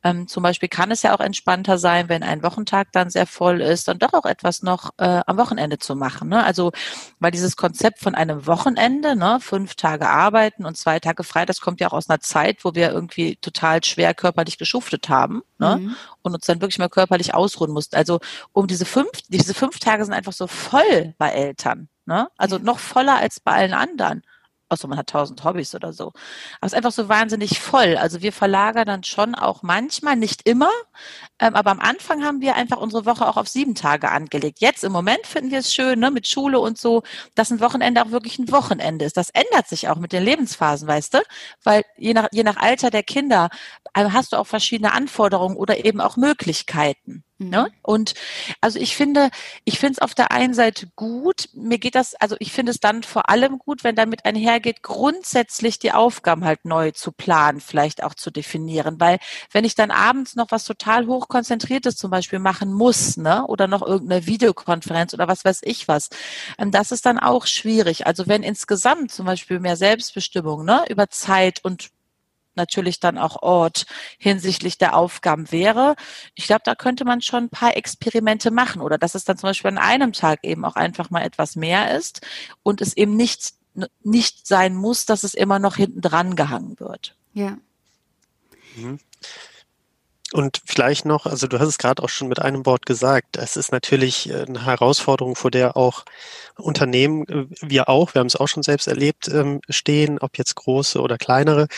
[SPEAKER 2] ähm, zum Beispiel kann es ja auch entspannter sein, wenn ein Wochentag dann sehr voll ist, dann doch auch etwas noch äh, am Wochenende zu machen. Ne? Also weil dieses Konzept von einem Wochenende, ne, fünf Tage arbeiten und zwei Tage frei, das kommt ja auch aus einer Zeit, wo wir irgendwie total schwer körperlich geschuftet haben ne? Mhm. und uns dann wirklich mal körperlich ausruhen mussten. Also um diese fünf, diese fünf Tage sind einfach so voll bei Eltern. Ne? Also noch voller als bei allen anderen außer man hat tausend Hobbys oder so. Aber es ist einfach so wahnsinnig voll. Also wir verlagern dann schon auch manchmal, nicht immer, ähm, aber am Anfang haben wir einfach unsere Woche auch auf sieben Tage angelegt. Jetzt im Moment finden wir es schön, ne, mit Schule und so, dass ein Wochenende auch wirklich ein Wochenende ist. Das ändert sich auch mit den Lebensphasen, weißt du? Weil je nach, je nach Alter der Kinder äh, hast du auch verschiedene Anforderungen oder eben auch Möglichkeiten. Ne? Mhm. Und also ich finde, ich finde es auf der einen Seite gut. Mir geht das, also ich finde es dann vor allem gut, wenn damit einhergeht, grundsätzlich die Aufgaben halt neu zu planen, vielleicht auch zu definieren. Weil wenn ich dann abends noch was total hochkonzentriertes zum Beispiel machen muss, ne, oder noch irgendeine Videokonferenz oder was weiß ich was, ähm, das ist dann auch schwierig. Also wenn insgesamt zum Beispiel mehr Selbstbestimmung, ne, über Zeit und natürlich dann auch Ort hinsichtlich der Aufgaben wäre. Ich glaube, da könnte man schon ein paar Experimente machen oder dass es dann zum Beispiel an einem Tag eben auch einfach mal etwas mehr ist und es eben nicht, nicht sein muss, dass es immer noch hinten dran gehangen wird.
[SPEAKER 1] Ja.
[SPEAKER 3] Mhm. Und vielleicht noch, also du hast es gerade auch schon mit einem Wort gesagt, es ist natürlich eine Herausforderung, vor der auch Unternehmen, äh, wir auch, wir haben es auch schon selbst erlebt, ähm, stehen, ob jetzt große oder kleinere.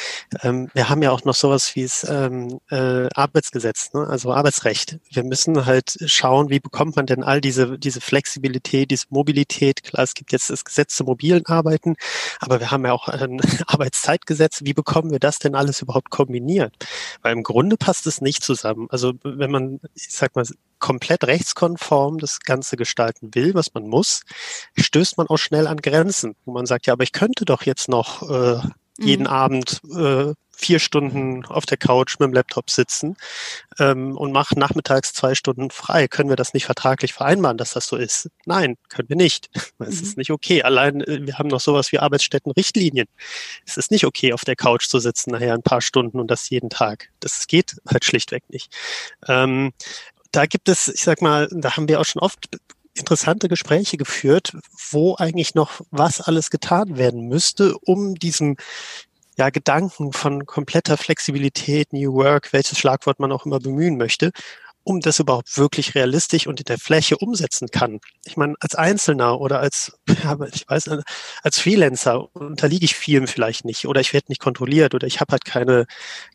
[SPEAKER 3] Ähm, wir haben ja auch noch sowas wie das ähm, äh, Arbeitsgesetz, ne? also Arbeitsrecht. Wir müssen halt schauen, wie bekommt man denn all diese, diese Flexibilität, diese Mobilität. Klar, es gibt jetzt das Gesetz zum mobilen Arbeiten, aber wir haben ja auch ein Arbeitszeitgesetz. Wie bekommen wir das denn alles überhaupt kombiniert? Weil im Grunde passt es nicht zusammen. Also wenn man, ich sag mal, komplett rechtskonform das Ganze gestalten will, was man muss, stößt man auch schnell an Grenzen, wo man sagt, ja, aber ich könnte doch jetzt noch äh, jeden mhm. Abend äh, vier Stunden auf der Couch mit dem Laptop sitzen ähm, und mache nachmittags zwei Stunden frei. Können wir das nicht vertraglich vereinbaren, dass das so ist? Nein, können wir nicht. Es mhm. ist nicht okay. Allein, äh, wir haben noch sowas wie Arbeitsstättenrichtlinien. Es ist nicht okay, auf der Couch zu sitzen nachher ein paar Stunden und das jeden Tag. Das geht halt schlichtweg nicht. Ähm, da gibt es, ich sag mal, da haben wir auch schon oft interessante Gespräche geführt, wo eigentlich noch was alles getan werden müsste, um diesem ja, Gedanken von kompletter Flexibilität, New Work, welches Schlagwort man auch immer bemühen möchte, um das überhaupt wirklich realistisch und in der Fläche umsetzen kann. Ich meine, als Einzelner oder als, ja, ich weiß, als Freelancer unterliege ich vielem vielleicht nicht oder ich werde nicht kontrolliert oder ich habe halt keine,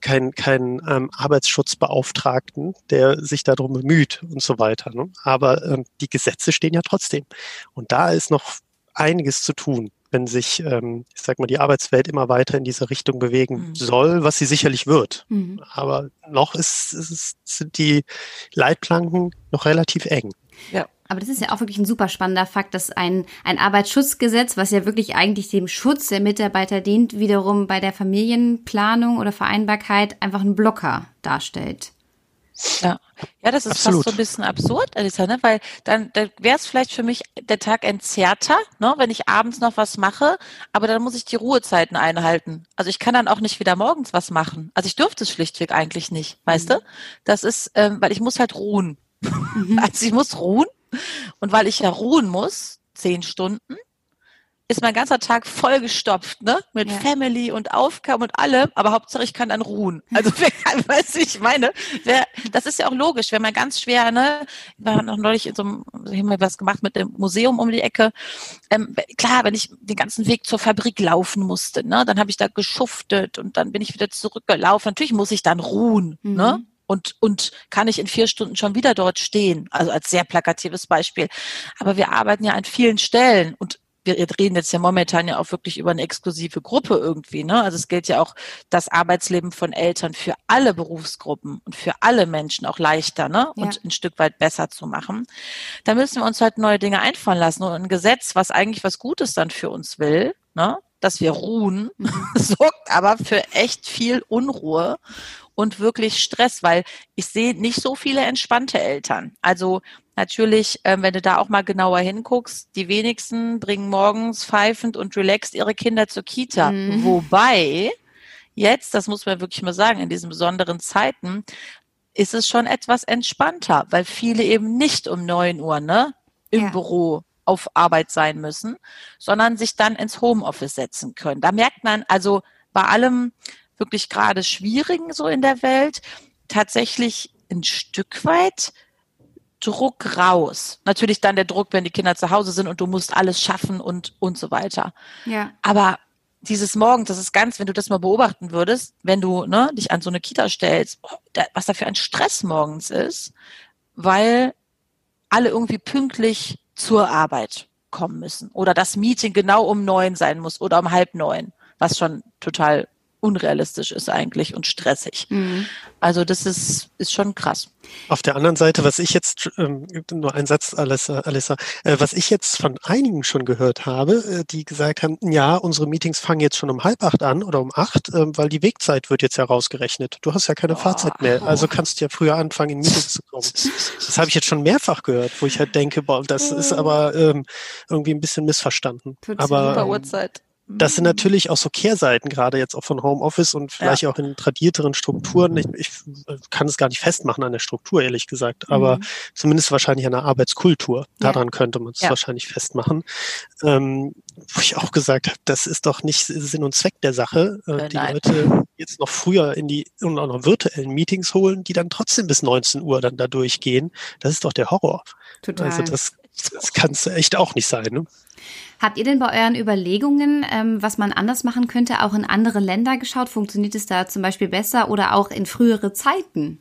[SPEAKER 3] keinen kein, ähm, Arbeitsschutzbeauftragten, der sich darum bemüht und so weiter. Ne? Aber ähm, die Gesetze stehen ja trotzdem. Und da ist noch einiges zu tun wenn sich, ähm, ich sag mal, die Arbeitswelt immer weiter in diese Richtung bewegen mhm. soll, was sie sicherlich wird. Mhm. Aber noch ist, ist, sind die Leitplanken noch relativ eng.
[SPEAKER 1] Ja. Aber das ist ja auch wirklich ein super spannender Fakt, dass ein, ein Arbeitsschutzgesetz, was ja wirklich eigentlich dem Schutz der Mitarbeiter dient, wiederum bei der Familienplanung oder Vereinbarkeit einfach einen Blocker darstellt.
[SPEAKER 2] Ja, ja, das ist Absolut. fast so ein bisschen absurd, Alisa, ne? weil dann, dann wäre es vielleicht für mich der Tag entzerrter, ne? wenn ich abends noch was mache, aber dann muss ich die Ruhezeiten einhalten. Also ich kann dann auch nicht wieder morgens was machen. Also ich dürfte es schlichtweg eigentlich nicht, weißt mhm. du? Das ist, ähm, weil ich muss halt ruhen. Mhm. Also ich muss ruhen und weil ich ja ruhen muss, zehn Stunden, ist mein ganzer Tag vollgestopft, ne? Mit ja. Family und Aufgaben und allem, aber Hauptsache ich kann dann ruhen. Also wer kann, weiß ich meine, wer, das ist ja auch logisch, wenn man ganz schwer, ne, wir haben noch neulich in so einem, haben wir was gemacht mit dem Museum um die Ecke. Ähm, klar, wenn ich den ganzen Weg zur Fabrik laufen musste, ne, dann habe ich da geschuftet und dann bin ich wieder zurückgelaufen. Natürlich muss ich dann ruhen, ne? mhm. ne? und, und kann ich in vier Stunden schon wieder dort stehen. Also als sehr plakatives Beispiel. Aber wir arbeiten ja an vielen Stellen und wir reden jetzt ja momentan ja auch wirklich über eine exklusive Gruppe irgendwie. Ne? Also es gilt ja auch das Arbeitsleben von Eltern für alle Berufsgruppen und für alle Menschen auch leichter ne? und ja. ein Stück weit besser zu machen. Da müssen wir uns halt neue Dinge einfallen lassen. Und ein Gesetz, was eigentlich was Gutes dann für uns will, ne? dass wir ruhen, mhm. sorgt aber für echt viel Unruhe und wirklich Stress, weil ich sehe nicht so viele entspannte Eltern. Also natürlich, ähm, wenn du da auch mal genauer hinguckst, die wenigsten bringen morgens pfeifend und relaxed ihre Kinder zur Kita. Mhm. Wobei jetzt, das muss man wirklich mal sagen, in diesen besonderen Zeiten ist es schon etwas entspannter, weil viele eben nicht um neun Uhr ne, im ja. Büro auf Arbeit sein müssen, sondern sich dann ins Homeoffice setzen können. Da merkt man also bei allem, wirklich gerade Schwierigen so in der Welt tatsächlich ein Stück weit Druck raus. Natürlich dann der Druck, wenn die Kinder zu Hause sind und du musst alles schaffen und, und so weiter. Ja. Aber dieses Morgens, das ist ganz, wenn du das mal beobachten würdest, wenn du ne, dich an so eine Kita stellst, was da für ein Stress morgens ist, weil alle irgendwie pünktlich zur Arbeit kommen müssen oder das Meeting genau um neun sein muss oder um halb neun, was schon total unrealistisch ist eigentlich und stressig. Mhm. Also das ist, ist schon krass.
[SPEAKER 3] Auf der anderen Seite, was ich jetzt, ähm, nur ein Satz, Alissa, Alissa äh, was ich jetzt von einigen schon gehört habe, äh, die gesagt haben, ja, unsere Meetings fangen jetzt schon um halb acht an oder um acht, äh, weil die Wegzeit wird jetzt herausgerechnet. Du hast ja keine oh. Fahrzeit mehr, also kannst du ja früher anfangen, in Meetings zu kommen. Das habe ich jetzt schon mehrfach gehört, wo ich halt denke, boah, das ist aber ähm, irgendwie ein bisschen missverstanden. aber ähm, Uhrzeit. Das sind mhm. natürlich auch so Kehrseiten, gerade jetzt auch von Homeoffice und vielleicht ja. auch in tradierteren Strukturen. Ich, ich, kann es gar nicht festmachen an der Struktur, ehrlich gesagt, aber mhm. zumindest wahrscheinlich an der Arbeitskultur. Daran ja. könnte man es ja. wahrscheinlich festmachen. Ähm, wo ich auch gesagt habe, das ist doch nicht Sinn und Zweck der Sache, äh, die Nein. Leute jetzt noch früher in die und auch noch virtuellen Meetings holen, die dann trotzdem bis 19 Uhr dann da durchgehen. Das ist doch der Horror. Total. Also das, das kann es echt auch nicht sein. Ne?
[SPEAKER 1] Habt ihr denn bei euren Überlegungen, ähm, was man anders machen könnte, auch in andere Länder geschaut? Funktioniert es da zum Beispiel besser oder auch in frühere Zeiten?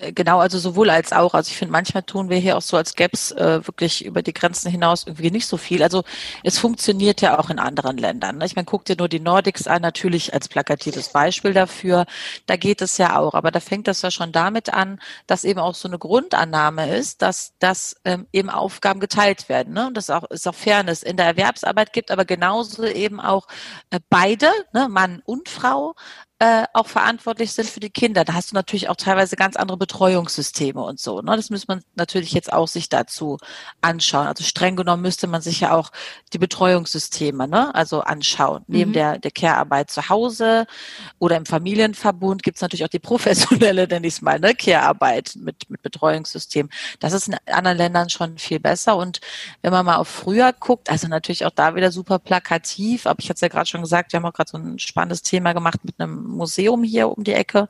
[SPEAKER 2] Äh, genau, also sowohl als auch. Also ich finde, manchmal tun wir hier auch so als Gaps äh, wirklich über die Grenzen hinaus irgendwie nicht so viel. Also es funktioniert ja auch in anderen Ländern. Ne? Ich meine, guck dir nur die Nordics an, natürlich als plakatives Beispiel dafür. Da geht es ja auch. Aber da fängt das ja schon damit an, dass eben auch so eine Grundannahme ist, dass, dass ähm, eben Aufgaben geteilt werden. Ne? Und das auch, ist auch Fairness in der Erwerbsarbeit gibt, aber genauso eben auch äh, beide, ne, Mann und Frau, äh, auch verantwortlich sind für die Kinder. Da hast du natürlich auch teilweise ganz andere Betreuungssysteme und so. Ne? Das müsste man natürlich jetzt auch sich dazu anschauen. Also streng genommen müsste man sich ja auch die Betreuungssysteme ne? also anschauen. Mhm. Neben der, der Care-Arbeit zu Hause oder im Familienverbund gibt es natürlich auch die professionelle, nenne ich es mal, ne? Care-Arbeit mit, mit Betreuungssystem. Das ist in anderen Ländern schon viel besser. Und wenn man mal auf früher guckt, also natürlich auch da wieder super plakativ, aber ich hatte es ja gerade schon gesagt, wir haben auch gerade so ein spannendes Thema gemacht mit einem Museum hier um die Ecke.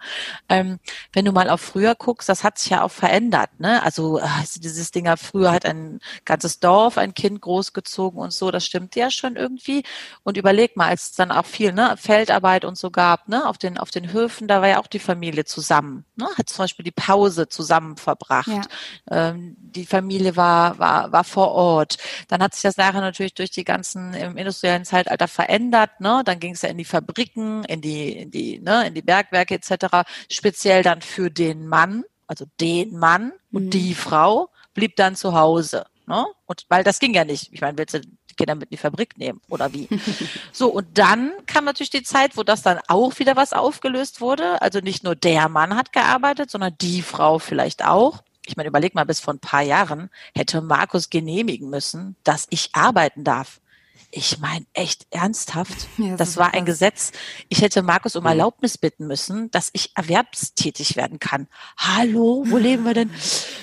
[SPEAKER 2] Ähm, wenn du mal auf früher guckst, das hat sich ja auch verändert. Ne? Also, also dieses Ding früher hat ein ganzes Dorf ein Kind großgezogen und so, das stimmt ja schon irgendwie. Und überleg mal, als es dann auch viel ne, Feldarbeit und so gab, ne, auf den, auf den Höfen, da war ja auch die Familie zusammen. Ne? Hat zum Beispiel die Pause zusammen verbracht. Ja. Ähm, die Familie war, war, war vor Ort. Dann hat sich das nachher natürlich durch die ganzen im industriellen Zeitalter verändert. Ne? Dann ging es ja in die Fabriken, in die, in die ne, in die Bergwerke etc., speziell dann für den Mann, also den Mann und mhm. die Frau, blieb dann zu Hause. Ne? Und weil das ging ja nicht. Ich meine, willst du die Kinder mit in die Fabrik nehmen oder wie? so, und dann kam natürlich die Zeit, wo das dann auch wieder was aufgelöst wurde. Also nicht nur der Mann hat gearbeitet, sondern die Frau vielleicht auch. Ich meine, überleg mal, bis vor ein paar Jahren hätte Markus genehmigen müssen, dass ich arbeiten darf. Ich meine, echt ernsthaft. Ja, das, das war ein Gesetz. Ich hätte Markus um Erlaubnis bitten müssen, dass ich erwerbstätig werden kann. Hallo, wo leben wir denn?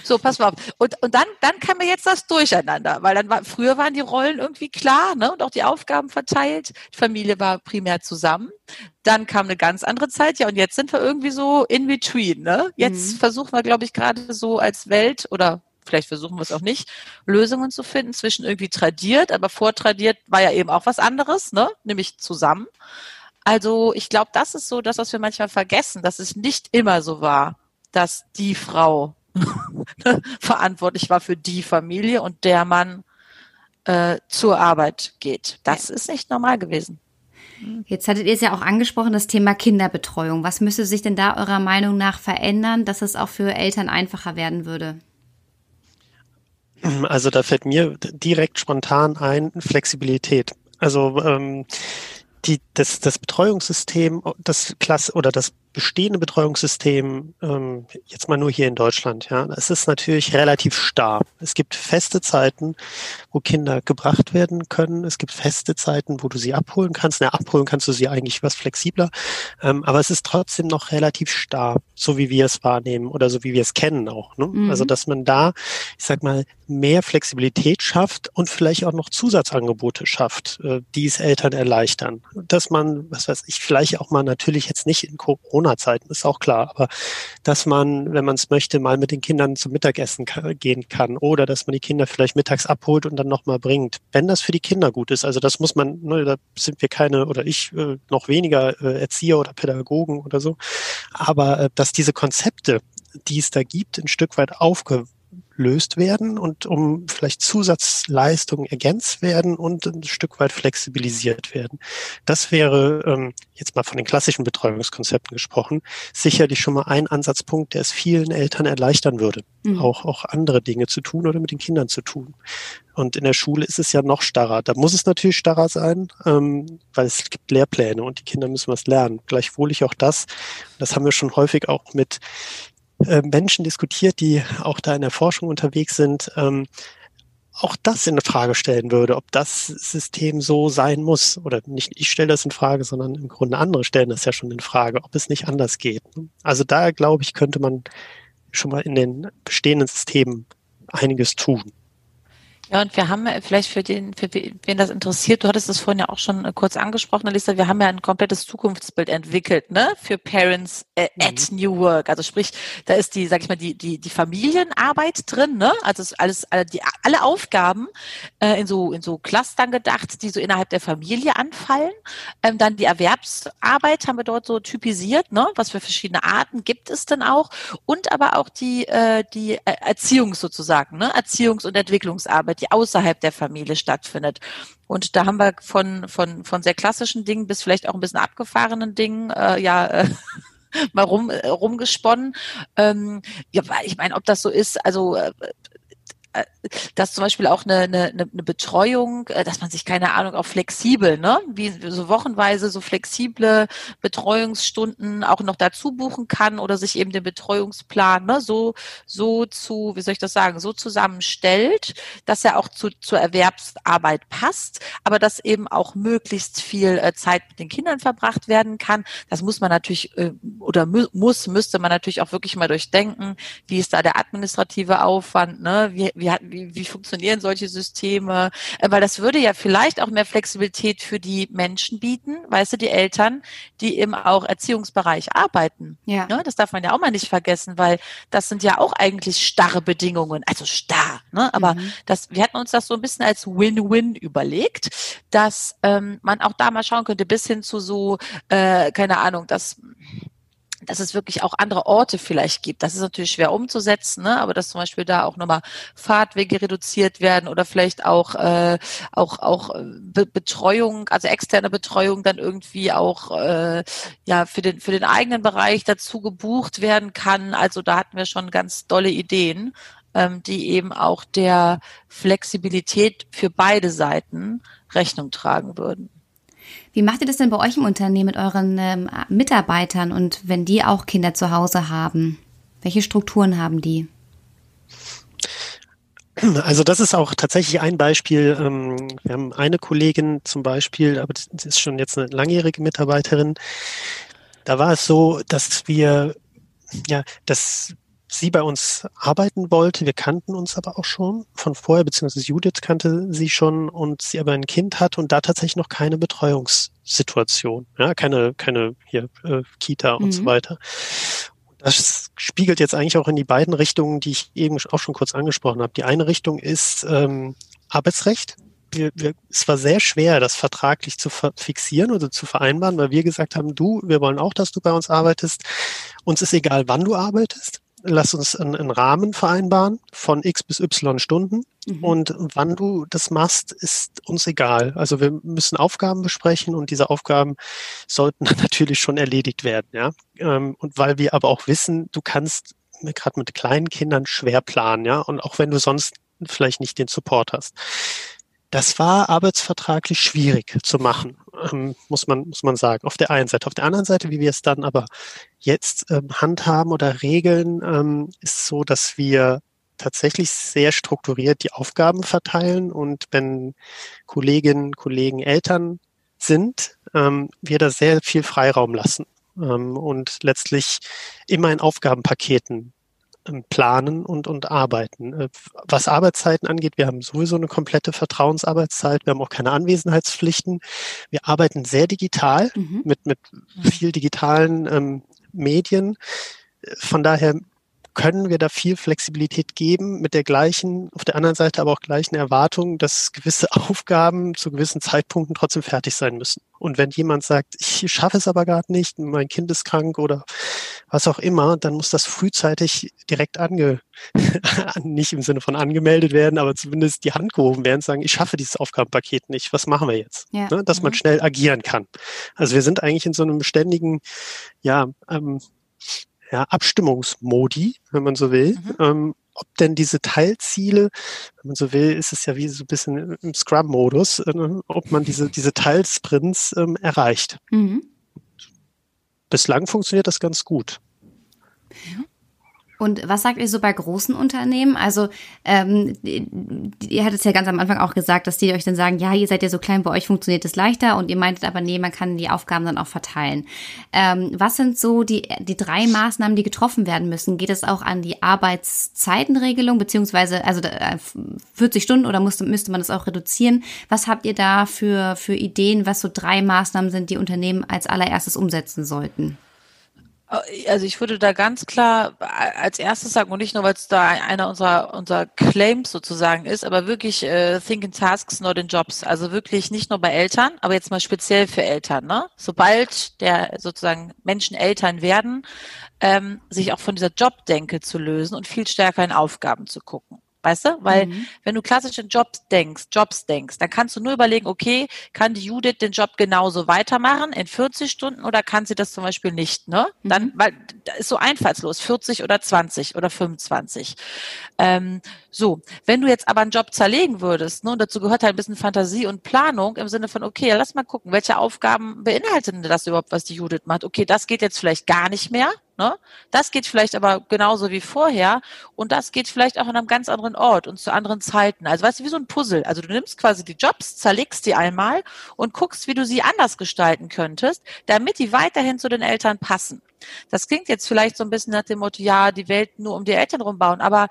[SPEAKER 2] So, pass mal auf. Und, und dann, dann kam mir jetzt das Durcheinander, weil dann war, früher waren die Rollen irgendwie klar, ne, und auch die Aufgaben verteilt. Die Familie war primär zusammen. Dann kam eine ganz andere Zeit, ja, und jetzt sind wir irgendwie so in between, ne? Jetzt mhm. versuchen wir, glaube ich, gerade so als Welt oder vielleicht versuchen wir es auch nicht, Lösungen zu finden zwischen irgendwie tradiert, aber vortradiert war ja eben auch was anderes, ne? nämlich zusammen. Also ich glaube, das ist so das, was wir manchmal vergessen, dass es nicht immer so war, dass die Frau verantwortlich war für die Familie und der Mann äh, zur Arbeit geht. Das ist nicht normal gewesen.
[SPEAKER 1] Jetzt hattet ihr es ja auch angesprochen, das Thema Kinderbetreuung. Was müsste sich denn da eurer Meinung nach verändern, dass es auch für Eltern einfacher werden würde?
[SPEAKER 3] Also da fällt mir direkt spontan ein Flexibilität. Also ähm, die, das, das Betreuungssystem, das Klasse oder das bestehende Betreuungssystem, ähm, jetzt mal nur hier in Deutschland, ja, es ist natürlich relativ starr. Es gibt feste Zeiten, wo Kinder gebracht werden können. Es gibt feste Zeiten, wo du sie abholen kannst. Na, abholen kannst du sie eigentlich was flexibler, ähm, aber es ist trotzdem noch relativ starr, so wie wir es wahrnehmen oder so wie wir es kennen auch. Ne? Mhm. Also dass man da, ich sag mal, mehr Flexibilität schafft und vielleicht auch noch Zusatzangebote schafft, äh, die es Eltern erleichtern. Dass man, was weiß ich, vielleicht auch mal natürlich jetzt nicht in Corona Corona-Zeiten, ist auch klar. Aber dass man, wenn man es möchte, mal mit den Kindern zum Mittagessen gehen kann oder dass man die Kinder vielleicht mittags abholt und dann nochmal bringt. Wenn das für die Kinder gut ist, also das muss man, ne, da sind wir keine oder ich äh, noch weniger äh, Erzieher oder Pädagogen oder so. Aber äh, dass diese Konzepte, die es da gibt, ein Stück weit aufge gelöst werden und um vielleicht Zusatzleistungen ergänzt werden und ein Stück weit flexibilisiert werden. Das wäre ähm, jetzt mal von den klassischen Betreuungskonzepten gesprochen, sicherlich schon mal ein Ansatzpunkt, der es vielen Eltern erleichtern würde, mhm. auch, auch andere Dinge zu tun oder mit den Kindern zu tun. Und in der Schule ist es ja noch starrer. Da muss es natürlich starrer sein, ähm, weil es gibt Lehrpläne und die Kinder müssen was lernen. Gleichwohl ich auch das, das haben wir schon häufig auch mit äh, Menschen diskutiert, die auch da in der Forschung unterwegs sind, ähm, auch das in Frage stellen würde, ob das System so sein muss. Oder nicht ich stelle das in Frage, sondern im Grunde andere stellen das ja schon in Frage, ob es nicht anders geht. Also da, glaube ich, könnte man schon mal in den bestehenden Systemen einiges tun.
[SPEAKER 2] Ja, und wir haben vielleicht für den, für wen das interessiert, du hattest es vorhin ja auch schon äh, kurz angesprochen, Alisa, wir haben ja ein komplettes Zukunftsbild entwickelt, ne, für Parents äh, mhm. at New Work. Also sprich, da ist die, sag ich mal, die, die, die Familienarbeit drin, ne? Also ist alles, alle, die, alle Aufgaben äh, in so, in so Clustern gedacht, die so innerhalb der Familie anfallen. Ähm, dann die Erwerbsarbeit haben wir dort so typisiert, ne? Was für verschiedene Arten gibt es denn auch? Und aber auch die, äh, die äh, Erziehung sozusagen, ne? Erziehungs- und Entwicklungsarbeit die außerhalb der Familie stattfindet. Und da haben wir von, von, von sehr klassischen Dingen bis vielleicht auch ein bisschen abgefahrenen Dingen, äh, ja, äh, mal rum, äh, rumgesponnen. Ähm, ja, ich meine, ob das so ist, also äh, dass zum Beispiel auch eine, eine, eine Betreuung, äh, dass man sich keine Ahnung auch flexibel, ne, wie so wochenweise so flexible Betreuungsstunden auch noch dazu buchen kann oder sich eben den Betreuungsplan ne, so so zu, wie soll ich das sagen, so zusammenstellt, dass er auch zu, zur Erwerbsarbeit passt, aber dass eben auch möglichst viel äh, Zeit mit den Kindern verbracht werden kann. Das muss man natürlich äh, oder muss müsste man natürlich auch wirklich mal durchdenken, wie ist da der administrative Aufwand, ne, wie, wie wie, wie, wie funktionieren solche Systeme? Äh, weil das würde ja vielleicht auch mehr Flexibilität für die Menschen bieten, weißt du, die Eltern, die im auch Erziehungsbereich arbeiten. Ja. Ne? Das darf man ja auch mal nicht vergessen, weil das sind ja auch eigentlich starre Bedingungen, also starr. Ne? Aber mhm. das, wir hatten uns das so ein bisschen als Win-Win überlegt, dass ähm, man auch da mal schauen könnte, bis hin zu so, äh, keine Ahnung, dass dass es wirklich auch andere Orte vielleicht gibt. Das ist natürlich schwer umzusetzen, ne? aber dass zum Beispiel da auch nochmal Fahrtwege reduziert werden oder vielleicht auch äh, auch auch äh, Be Betreuung, also externe Betreuung dann irgendwie auch äh, ja für den für den eigenen Bereich dazu gebucht werden kann. Also da hatten wir schon ganz dolle Ideen, ähm, die eben auch der Flexibilität für beide Seiten Rechnung tragen würden.
[SPEAKER 1] Wie macht ihr das denn bei euch im Unternehmen mit euren ähm, Mitarbeitern und wenn die auch Kinder zu Hause haben? Welche Strukturen haben die?
[SPEAKER 3] Also das ist auch tatsächlich ein Beispiel. Ähm, wir haben eine Kollegin zum Beispiel, aber das ist schon jetzt eine langjährige Mitarbeiterin. Da war es so, dass wir, ja, dass sie bei uns arbeiten wollte. Wir kannten uns aber auch schon von vorher, beziehungsweise Judith kannte sie schon und sie aber ein Kind hat und da tatsächlich noch keine Betreuungssituation, ja, keine, keine hier äh, Kita und mhm. so weiter. Das spiegelt jetzt eigentlich auch in die beiden Richtungen, die ich eben auch schon kurz angesprochen habe. Die eine Richtung ist ähm, Arbeitsrecht. Wir, wir, es war sehr schwer, das vertraglich zu fixieren oder zu vereinbaren, weil wir gesagt haben, du, wir wollen auch, dass du bei uns arbeitest. Uns ist egal, wann du arbeitest lass uns einen, einen Rahmen vereinbaren von x bis y Stunden. Mhm. Und wann du das machst, ist uns egal. Also wir müssen Aufgaben besprechen und diese Aufgaben sollten natürlich schon erledigt werden. Ja? Ähm, und weil wir aber auch wissen, du kannst gerade mit kleinen Kindern schwer planen, ja, und auch wenn du sonst vielleicht nicht den Support hast. Das war arbeitsvertraglich schwierig zu machen, ähm, muss man, muss man sagen. Auf der einen Seite. Auf der anderen Seite, wie wir es dann aber jetzt ähm, handhaben oder regeln, ähm, ist so, dass wir tatsächlich sehr strukturiert die Aufgaben verteilen und wenn Kolleginnen, Kollegen Eltern sind, ähm, wir da sehr viel Freiraum lassen ähm, und letztlich immer in Aufgabenpaketen planen und, und arbeiten. Äh, was Arbeitszeiten angeht, wir haben sowieso eine komplette Vertrauensarbeitszeit. Wir haben auch keine Anwesenheitspflichten. Wir arbeiten sehr digital mhm. mit, mit viel digitalen ähm, Medien. Von daher können wir da viel Flexibilität geben mit der gleichen, auf der anderen Seite aber auch gleichen Erwartung, dass gewisse Aufgaben zu gewissen Zeitpunkten trotzdem fertig sein müssen. Und wenn jemand sagt, ich schaffe es aber gerade nicht, mein Kind ist krank oder was auch immer, dann muss das frühzeitig direkt ange, nicht im Sinne von angemeldet werden, aber zumindest die Hand gehoben werden, sagen, ich schaffe dieses Aufgabenpaket nicht, was machen wir jetzt? Ja. Ne, dass man mhm. schnell agieren kann. Also wir sind eigentlich in so einem beständigen, ja, ähm, ja, Abstimmungsmodi, wenn man so will. Mhm. Ähm, ob denn diese Teilziele, wenn man so will, ist es ja wie so ein bisschen im Scrum-Modus, äh, ob man diese, diese Teilsprints ähm, erreicht. Mhm. Bislang funktioniert das ganz gut.
[SPEAKER 1] Mhm. Und was sagt ihr so bei großen Unternehmen? Also ähm, ihr hattet es ja ganz am Anfang auch gesagt, dass die euch dann sagen, ja, ihr seid ja so klein, bei euch funktioniert es leichter und ihr meintet aber, nee, man kann die Aufgaben dann auch verteilen. Ähm, was sind so die, die drei Maßnahmen, die getroffen werden müssen? Geht es auch an die Arbeitszeitenregelung, beziehungsweise also 40 Stunden oder musste, müsste man das auch reduzieren? Was habt ihr da für, für Ideen, was so drei Maßnahmen sind, die Unternehmen als allererstes umsetzen sollten?
[SPEAKER 2] Also ich würde da ganz klar als erstes sagen, und nicht nur, weil es da einer unserer, unserer Claims sozusagen ist, aber wirklich äh, Think in Tasks, not in Jobs. Also wirklich nicht nur bei Eltern, aber jetzt mal speziell für Eltern. Ne? Sobald der sozusagen Menschen Eltern werden, ähm, sich auch von dieser Jobdenke zu lösen und viel stärker in Aufgaben zu gucken. Weißt du? Weil mhm. wenn du klassische Jobs denkst, Jobs denkst, dann kannst du nur überlegen, okay, kann die Judith den Job genauso weitermachen in 40 Stunden oder kann sie das zum Beispiel nicht, ne? Dann, mhm. weil da ist so einfallslos, 40 oder 20 oder 25. Ähm, so, wenn du jetzt aber einen Job zerlegen würdest, ne, und dazu gehört halt ein bisschen Fantasie und Planung im Sinne von, okay, lass mal gucken, welche Aufgaben beinhaltet denn das überhaupt, was die Judith macht? Okay, das geht jetzt vielleicht gar nicht mehr, Ne? Das geht vielleicht aber genauso wie vorher und das geht vielleicht auch an einem ganz anderen Ort und zu anderen Zeiten. Also weißt du, wie so ein Puzzle. Also du nimmst quasi die Jobs, zerlegst die einmal und guckst, wie du sie anders gestalten könntest, damit die weiterhin zu den Eltern passen. Das klingt jetzt vielleicht so ein bisschen nach dem Motto, ja, die Welt nur um die Eltern rumbauen, aber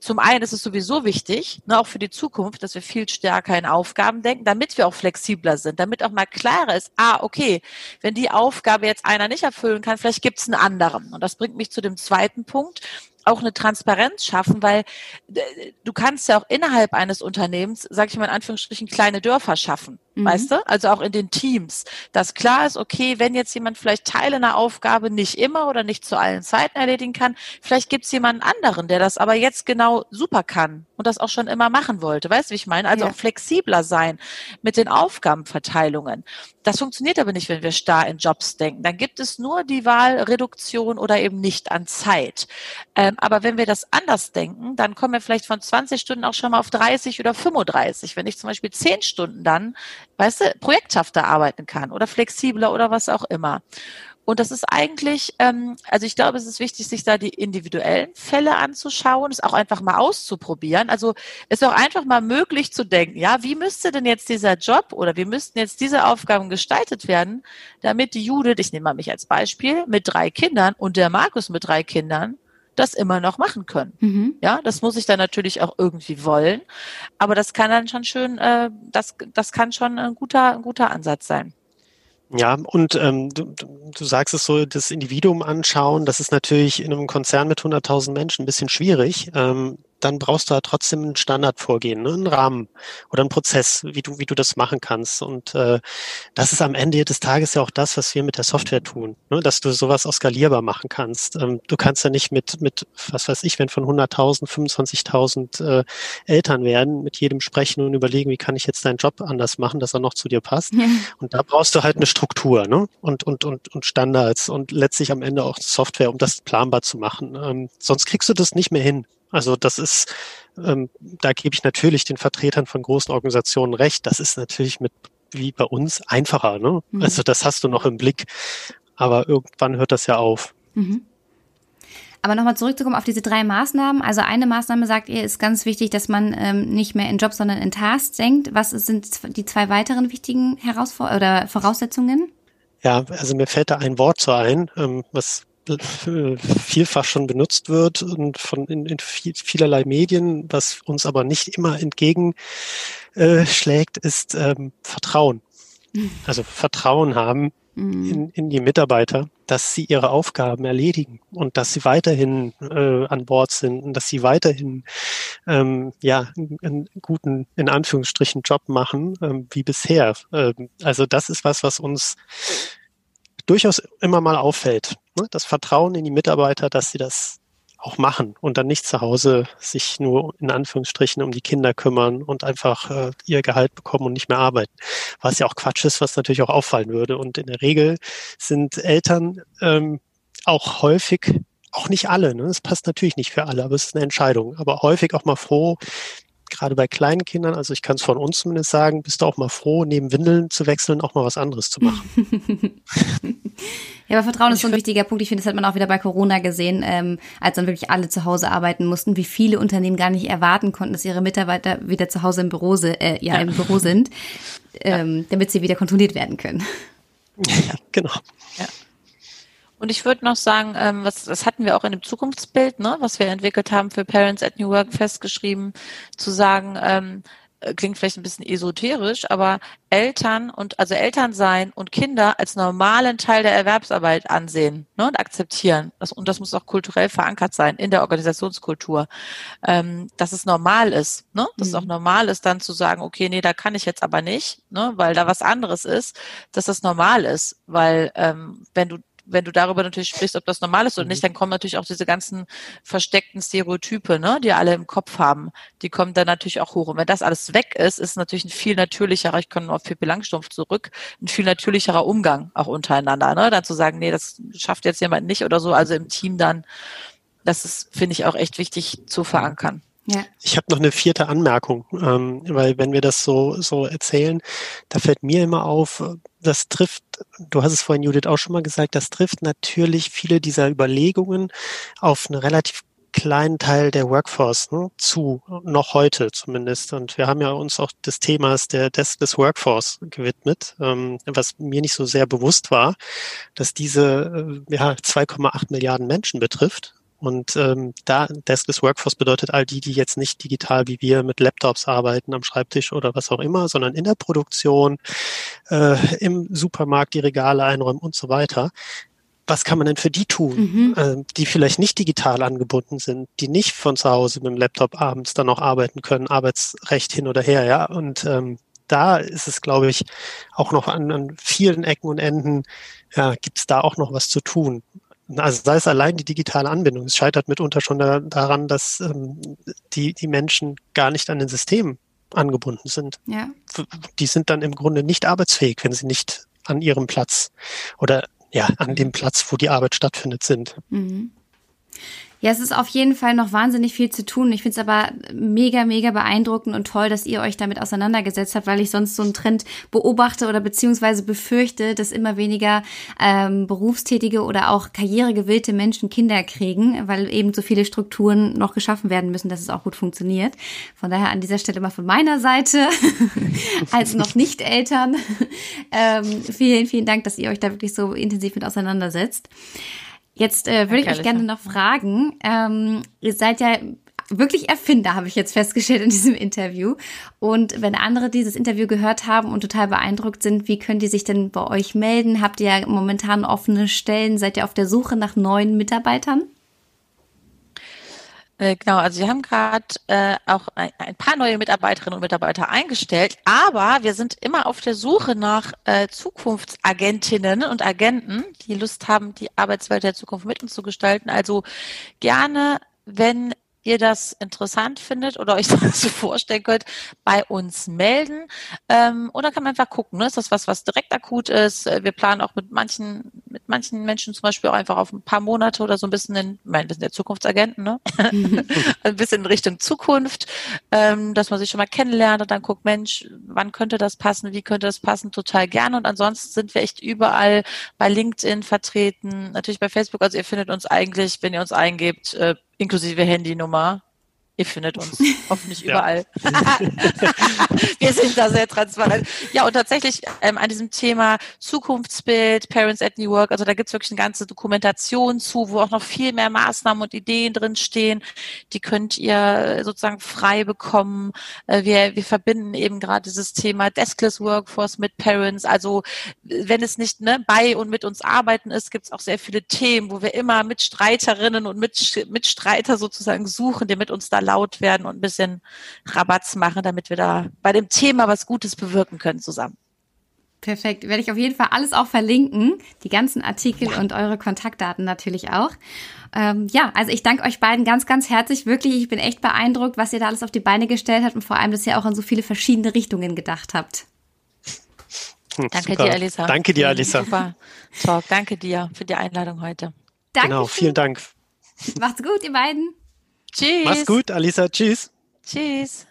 [SPEAKER 2] zum einen ist es sowieso wichtig, ne, auch für die Zukunft, dass wir viel stärker in Aufgaben denken, damit wir auch flexibler sind, damit auch mal klarer ist, ah, okay, wenn die Aufgabe jetzt einer nicht erfüllen kann, vielleicht gibt es einen anderen. Und das bringt mich zu dem zweiten Punkt, auch eine Transparenz schaffen, weil du kannst ja auch innerhalb eines Unternehmens, sage ich mal in Anführungsstrichen, kleine Dörfer schaffen. Mhm. Weißt du? Also auch in den Teams. Dass klar ist, okay, wenn jetzt jemand vielleicht Teile einer Aufgabe nicht immer oder nicht zu allen Zeiten erledigen kann, vielleicht gibt es jemanden anderen, der das aber jetzt genau super kann und das auch schon immer machen wollte. Weißt du, wie ich meine? Also ja. auch flexibler sein mit den Aufgabenverteilungen. Das funktioniert aber nicht, wenn wir starr in Jobs denken. Dann gibt es nur die Wahl Reduktion oder eben nicht an Zeit. Ähm, aber wenn wir das anders denken, dann kommen wir vielleicht von 20 Stunden auch schon mal auf 30 oder 35. Wenn ich zum Beispiel 10 Stunden dann weißt du, projekthafter arbeiten kann oder flexibler oder was auch immer. Und das ist eigentlich, ähm, also ich glaube, es ist wichtig, sich da die individuellen Fälle anzuschauen, es auch einfach mal auszuprobieren. Also es ist auch einfach mal möglich zu denken, ja, wie müsste denn jetzt dieser Job oder wie müssten jetzt diese Aufgaben gestaltet werden, damit die Judith, ich nehme mal mich als Beispiel, mit drei Kindern und der Markus mit drei Kindern das immer noch machen können. Mhm. Ja, das muss ich dann natürlich auch irgendwie wollen. Aber das kann dann schon schön, äh, das, das kann schon ein guter, ein guter Ansatz sein.
[SPEAKER 3] Ja, und ähm, du, du sagst es so, das Individuum anschauen, das ist natürlich in einem Konzern mit 100.000 Menschen ein bisschen schwierig. Ähm, dann brauchst du halt trotzdem ein Standardvorgehen, ne? einen Rahmen oder einen Prozess, wie du, wie du das machen kannst. Und äh, das ist am Ende des Tages ja auch das, was wir mit der Software tun, ne? dass du sowas auch skalierbar machen kannst. Ähm, du kannst ja nicht mit, mit, was weiß ich, wenn von 100.000, 25.000 äh, Eltern werden, mit jedem sprechen und überlegen, wie kann ich jetzt deinen Job anders machen, dass er noch zu dir passt. Ja. Und da brauchst du halt eine Struktur ne? und, und, und, und Standards und letztlich am Ende auch Software, um das planbar zu machen. Ähm, sonst kriegst du das nicht mehr hin. Also das ist, ähm, da gebe ich natürlich den Vertretern von großen Organisationen recht. Das ist natürlich mit wie bei uns einfacher. Ne? Mhm. Also das hast du noch im Blick, aber irgendwann hört das ja auf. Mhm.
[SPEAKER 1] Aber nochmal zurückzukommen auf diese drei Maßnahmen. Also eine Maßnahme, sagt ihr, ist ganz wichtig, dass man ähm, nicht mehr in Jobs, sondern in Tasks denkt. Was sind die zwei weiteren wichtigen Herausfor oder Voraussetzungen?
[SPEAKER 3] Ja, also mir fällt da ein Wort so ein, ähm, was vielfach schon benutzt wird und von in, in vielerlei Medien, was uns aber nicht immer entgegenschlägt, ist ähm, Vertrauen. Also Vertrauen haben mhm. in, in die Mitarbeiter, dass sie ihre Aufgaben erledigen und dass sie weiterhin äh, an Bord sind und dass sie weiterhin ähm, ja einen guten in Anführungsstrichen Job machen ähm, wie bisher. Ähm, also das ist was, was uns durchaus immer mal auffällt. Ne? Das Vertrauen in die Mitarbeiter, dass sie das auch machen und dann nicht zu Hause sich nur in Anführungsstrichen um die Kinder kümmern und einfach äh, ihr Gehalt bekommen und nicht mehr arbeiten. Was ja auch Quatsch ist, was natürlich auch auffallen würde. Und in der Regel sind Eltern ähm, auch häufig, auch nicht alle, ne? das passt natürlich nicht für alle, aber es ist eine Entscheidung, aber häufig auch mal froh, gerade bei kleinen Kindern, also ich kann es von uns zumindest sagen, bist du auch mal froh, neben Windeln zu wechseln, auch mal was anderes zu machen.
[SPEAKER 1] ja, aber Vertrauen ist so ein wichtiger Punkt. Ich finde, das hat man auch wieder bei Corona gesehen, ähm, als dann wirklich alle zu Hause arbeiten mussten, wie viele Unternehmen gar nicht erwarten konnten, dass ihre Mitarbeiter wieder zu Hause im Büro, äh, ja, ja. im Büro sind, ähm, damit sie wieder kontrolliert werden können.
[SPEAKER 3] Ja, genau.
[SPEAKER 2] Ja. Und ich würde noch sagen, ähm, was, das hatten wir auch in dem Zukunftsbild, ne, was wir entwickelt haben für Parents at New Work festgeschrieben, zu sagen, ähm, äh, klingt vielleicht ein bisschen esoterisch, aber Eltern und also Eltern sein und Kinder als normalen Teil der Erwerbsarbeit ansehen ne, und akzeptieren. Das, und das muss auch kulturell verankert sein in der Organisationskultur, ähm, dass es normal ist, ne? dass mhm. es auch mhm. normal ist, dann zu sagen, okay, nee, da kann ich jetzt aber nicht, ne, weil da was anderes ist, dass das normal ist, weil ähm, wenn du wenn du darüber natürlich sprichst, ob das normal ist oder nicht, mhm. dann kommen natürlich auch diese ganzen versteckten Stereotype, ne, die alle im Kopf haben, die kommen dann natürlich auch hoch. Und wenn das alles weg ist, ist natürlich ein viel natürlicherer, ich komme auf Pippi Langstumpf zurück, ein viel natürlicherer Umgang auch untereinander, ne, dann zu sagen, nee, das schafft jetzt jemand nicht oder so, also im Team dann, das ist, finde ich, auch echt wichtig zu verankern.
[SPEAKER 3] Ja. Ich habe noch eine vierte Anmerkung, ähm, weil wenn wir das so, so erzählen, da fällt mir immer auf, das trifft, du hast es vorhin Judith auch schon mal gesagt, das trifft natürlich viele dieser Überlegungen auf einen relativ kleinen Teil der Workforce ne, zu, noch heute zumindest. Und wir haben ja uns auch des Themas der, des, des Workforce gewidmet, ähm, was mir nicht so sehr bewusst war, dass diese äh, ja, 2,8 Milliarden Menschen betrifft und ähm, da Deskless Workforce bedeutet all die, die jetzt nicht digital wie wir mit Laptops arbeiten am Schreibtisch oder was auch immer, sondern in der Produktion, äh, im Supermarkt die Regale einräumen und so weiter. Was kann man denn für die tun, mhm. äh, die vielleicht nicht digital angebunden sind, die nicht von zu Hause mit dem Laptop abends dann noch arbeiten können, Arbeitsrecht hin oder her, ja? Und ähm, da ist es, glaube ich, auch noch an, an vielen Ecken und Enden, ja, gibt es da auch noch was zu tun. Also sei es allein die digitale Anbindung. Es scheitert mitunter schon da, daran, dass ähm, die, die Menschen gar nicht an den Systemen angebunden sind. Ja. Die sind dann im Grunde nicht arbeitsfähig, wenn sie nicht an ihrem Platz oder ja, an dem Platz, wo die Arbeit stattfindet, sind. Mhm.
[SPEAKER 1] Ja, es ist auf jeden Fall noch wahnsinnig viel zu tun. Ich finde es aber mega, mega beeindruckend und toll, dass ihr euch damit auseinandergesetzt habt, weil ich sonst so einen Trend beobachte oder beziehungsweise befürchte, dass immer weniger ähm, berufstätige oder auch karrieregewillte Menschen Kinder kriegen, weil eben so viele Strukturen noch geschaffen werden müssen, dass es auch gut funktioniert. Von daher an dieser Stelle mal von meiner Seite als noch nicht Eltern ähm, vielen, vielen Dank, dass ihr euch da wirklich so intensiv mit auseinandersetzt. Jetzt äh, würde ich euch gerne noch fragen, ähm, ihr seid ja wirklich Erfinder, habe ich jetzt festgestellt in diesem Interview. Und wenn andere dieses Interview gehört haben und total beeindruckt sind, wie können die sich denn bei euch melden? Habt ihr momentan offene Stellen? Seid ihr auf der Suche nach neuen Mitarbeitern?
[SPEAKER 2] Äh, genau, also wir haben gerade äh, auch ein, ein, paar neue Mitarbeiterinnen und Mitarbeiter eingestellt, aber wir sind immer auf der Suche nach äh, Zukunftsagentinnen und Agenten, die Lust haben, die Arbeitswelt der Zukunft mit uns zu gestalten. Also gerne, wenn ihr das interessant findet oder euch das so vorstellen könnt, bei uns melden. Ähm, oder kann man einfach gucken, ne? ist das was, was direkt akut ist? Äh, wir planen auch mit manchen, mit manchen Menschen zum Beispiel auch einfach auf ein paar Monate oder so ein bisschen in, ich meine, wir sind ja Zukunftsagenten, ne? ein bisschen in Richtung Zukunft, ähm, dass man sich schon mal kennenlernt und dann guckt, Mensch, wann könnte das passen, wie könnte das passen, total gerne. Und ansonsten sind wir echt überall bei LinkedIn vertreten, natürlich bei Facebook, also ihr findet uns eigentlich, wenn ihr uns eingebt, äh, inklusive Handynummer. Ihr findet uns hoffentlich überall. Wir sind da sehr transparent. Ja, und tatsächlich ähm, an diesem Thema Zukunftsbild, Parents at New Work, also da gibt's wirklich eine ganze Dokumentation zu, wo auch noch viel mehr Maßnahmen und Ideen drin stehen. Die könnt ihr sozusagen frei bekommen. Äh, wir, wir verbinden eben gerade dieses Thema Deskless Workforce mit Parents. Also wenn es nicht ne, bei und mit uns arbeiten ist, gibt's auch sehr viele Themen, wo wir immer Mitstreiterinnen und Mitstreiter sozusagen suchen, die mit uns da laut werden und ein bisschen Rabatz machen, damit wir da bei dem Thema was Gutes bewirken können zusammen.
[SPEAKER 1] Perfekt. Werde ich auf jeden Fall alles auch verlinken. Die ganzen Artikel ja. und eure Kontaktdaten natürlich auch. Ähm, ja, also ich danke euch beiden ganz, ganz herzlich. Wirklich, ich bin echt beeindruckt, was ihr da alles auf die Beine gestellt habt und vor allem, dass ihr auch an so viele verschiedene Richtungen gedacht habt.
[SPEAKER 2] Hm, danke super. dir, Alisa.
[SPEAKER 3] Danke dir, Alisa.
[SPEAKER 2] Super Talk. Danke dir für die Einladung heute.
[SPEAKER 3] Danke. Genau, vielen Dank.
[SPEAKER 1] Macht's gut, ihr beiden.
[SPEAKER 2] Tschüss.
[SPEAKER 3] Mach's gut, Alisa. Tschüss.
[SPEAKER 2] Tschüss.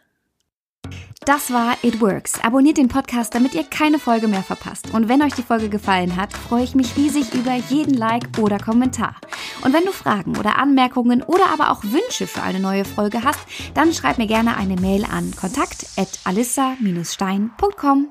[SPEAKER 1] Das war It Works. Abonniert den Podcast, damit ihr keine Folge mehr verpasst. Und wenn euch die Folge gefallen hat, freue ich mich riesig über jeden Like oder Kommentar. Und wenn du Fragen oder Anmerkungen oder aber auch Wünsche für eine neue Folge hast, dann schreib mir gerne eine Mail an kontakt@alissa-stein.com.